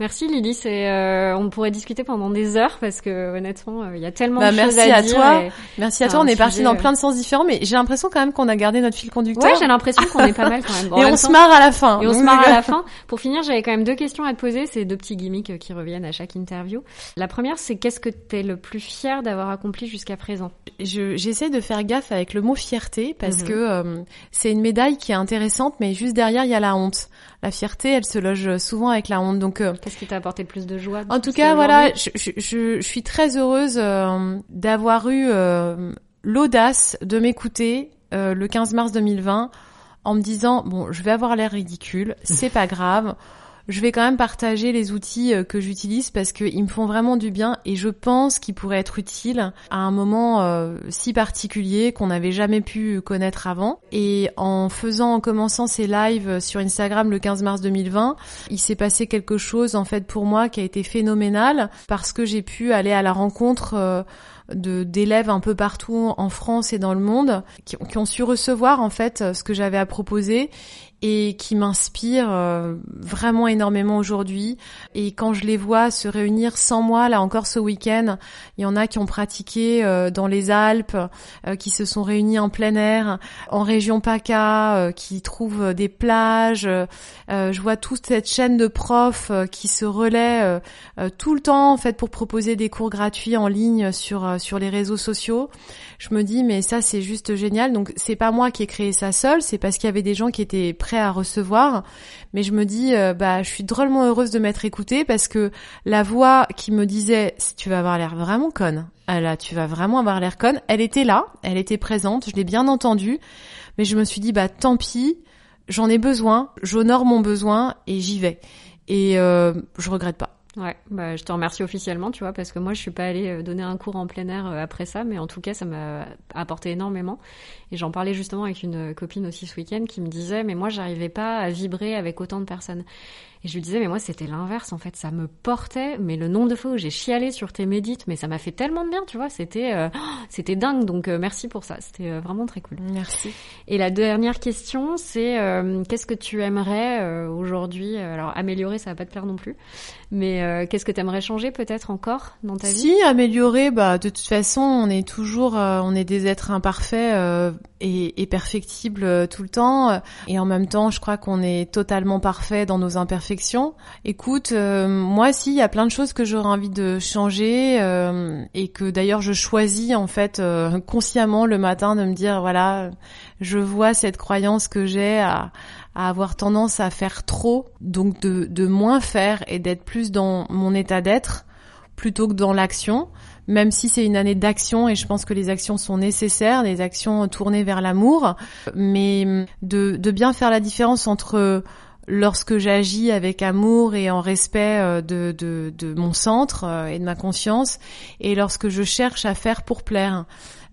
Merci Lily, c'est euh, on pourrait discuter pendant des heures parce que honnêtement euh, il y a tellement bah, de choses à, à Toi. Merci à toi. On est parti dans plein de sens différents, mais j'ai l'impression quand même qu'on a gardé notre fil conducteur. Ouais, j'ai l'impression qu'on est pas mal quand même. et on se marre à la fin. Et on se marre à la fin. Pour finir, j'avais quand même deux questions à te poser. C'est deux petits gimmicks qui reviennent à chaque interview. La première, c'est qu'est-ce que tu es le plus fier d'avoir accompli jusqu'à présent? J'essaie de faire gaffe avec le mot fierté parce mhm. que euh, c'est une médaille qui est intéressante, mais juste derrière il y a la honte la fierté, elle se loge souvent avec la honte. Donc, euh, qu'est-ce qui t'a apporté le plus de joie En tout cas, voilà, je, je, je, suis très heureuse euh, d'avoir eu euh, l'audace de m'écouter le 15 mars 2020 en me disant bon, je vais avoir l'air ridicule, c'est pas grave je vais quand même partager les outils euh, que j'utilise parce qu'ils me font vraiment du bien et je pense qu'ils pourraient être utiles à un moment euh, si particulier qu'on n'avait jamais pu connaître avant. Et en faisant, en commençant ces lives sur Instagram le 15 mars 2020, il s'est passé quelque chose en fait pour moi qui a été phénoménal parce que j'ai pu aller à la rencontre euh, d'élèves un peu partout en France et dans le monde qui, qui, ont su recevoir en fait ce que j'avais à proposer et qui m'inspire euh, vraiment énormément aujourd'hui. Et quand je les vois se réunir sans moi, là encore ce week-end, il y en a qui ont pratiqué euh, dans les Alpes, euh, qui se sont réunis en plein air, en région PACA, qui trouvent des plages. je vois toute cette chaîne de profs qui se relaient tout le temps en fait pour proposer des cours gratuits en ligne sur sur les réseaux sociaux. Je me dis mais ça c'est juste génial. Donc c'est pas moi qui ai créé ça seul, c'est parce qu'il y avait des gens qui étaient à recevoir. Mais je me dis, euh, bah, je suis drôlement heureuse de m'être écoutée parce que la voix qui me disait, tu vas avoir l'air vraiment conne, là, tu vas vraiment avoir l'air conne, elle était là, elle était présente, je l'ai bien entendue. Mais je me suis dit, bah, tant pis, j'en ai besoin, j'honore mon besoin et j'y vais. Et euh, je regrette pas. Ouais, bah, je te remercie officiellement, tu vois, parce que moi, je suis pas allée euh, donner un cours en plein air euh, après ça, mais en tout cas, ça m'a apporté énormément. Et j'en parlais justement avec une copine aussi ce week-end qui me disait, mais moi, j'arrivais pas à vibrer avec autant de personnes. Et je lui disais, mais moi, c'était l'inverse, en fait. Ça me portait, mais le nombre de fois où j'ai chialé sur tes médites, mais ça m'a fait tellement de bien, tu vois. C'était, euh, c'était dingue. Donc, euh, merci pour ça. C'était euh, vraiment très cool. Merci. Et la dernière question, c'est qu'est-ce que tu aimerais aujourd'hui? Alors, améliorer, ça va pas te plaire non plus. Mais qu'est-ce que tu aimerais changer peut-être encore dans ta vie? Si, améliorer, bah, de toute façon, on est toujours, on est des êtres imparfaits et, et perfectibles tout le temps. Et en même temps, je crois qu'on est totalement parfait dans nos imperfections Écoute, euh, moi si, il y a plein de choses que j'aurais envie de changer euh, et que d'ailleurs je choisis en fait euh, consciemment le matin de me dire voilà, je vois cette croyance que j'ai à, à, avoir tendance à faire trop, donc de, de moins faire et d'être plus dans mon état d'être plutôt que dans l'action, même si c'est une année d'action et je pense que les actions sont nécessaires, des actions tournées vers l'amour, mais de, de bien faire la différence entre lorsque j'agis avec amour et en respect euh, de, de, de mon centre euh, et de ma conscience, et lorsque je cherche à faire pour plaire.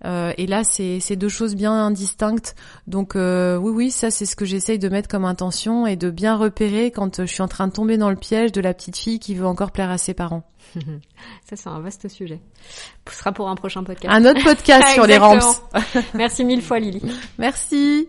Euh, et là, c'est deux choses bien distinctes. Donc oui, oui, ça c'est ce que j'essaye de mettre comme intention et de bien repérer quand je suis en train de tomber dans le piège de la petite fille qui veut encore plaire à ses parents. Ça, c'est un vaste sujet. Ce sera pour un prochain podcast. Un autre podcast sur les ramps. Merci mille fois, Lily. Merci.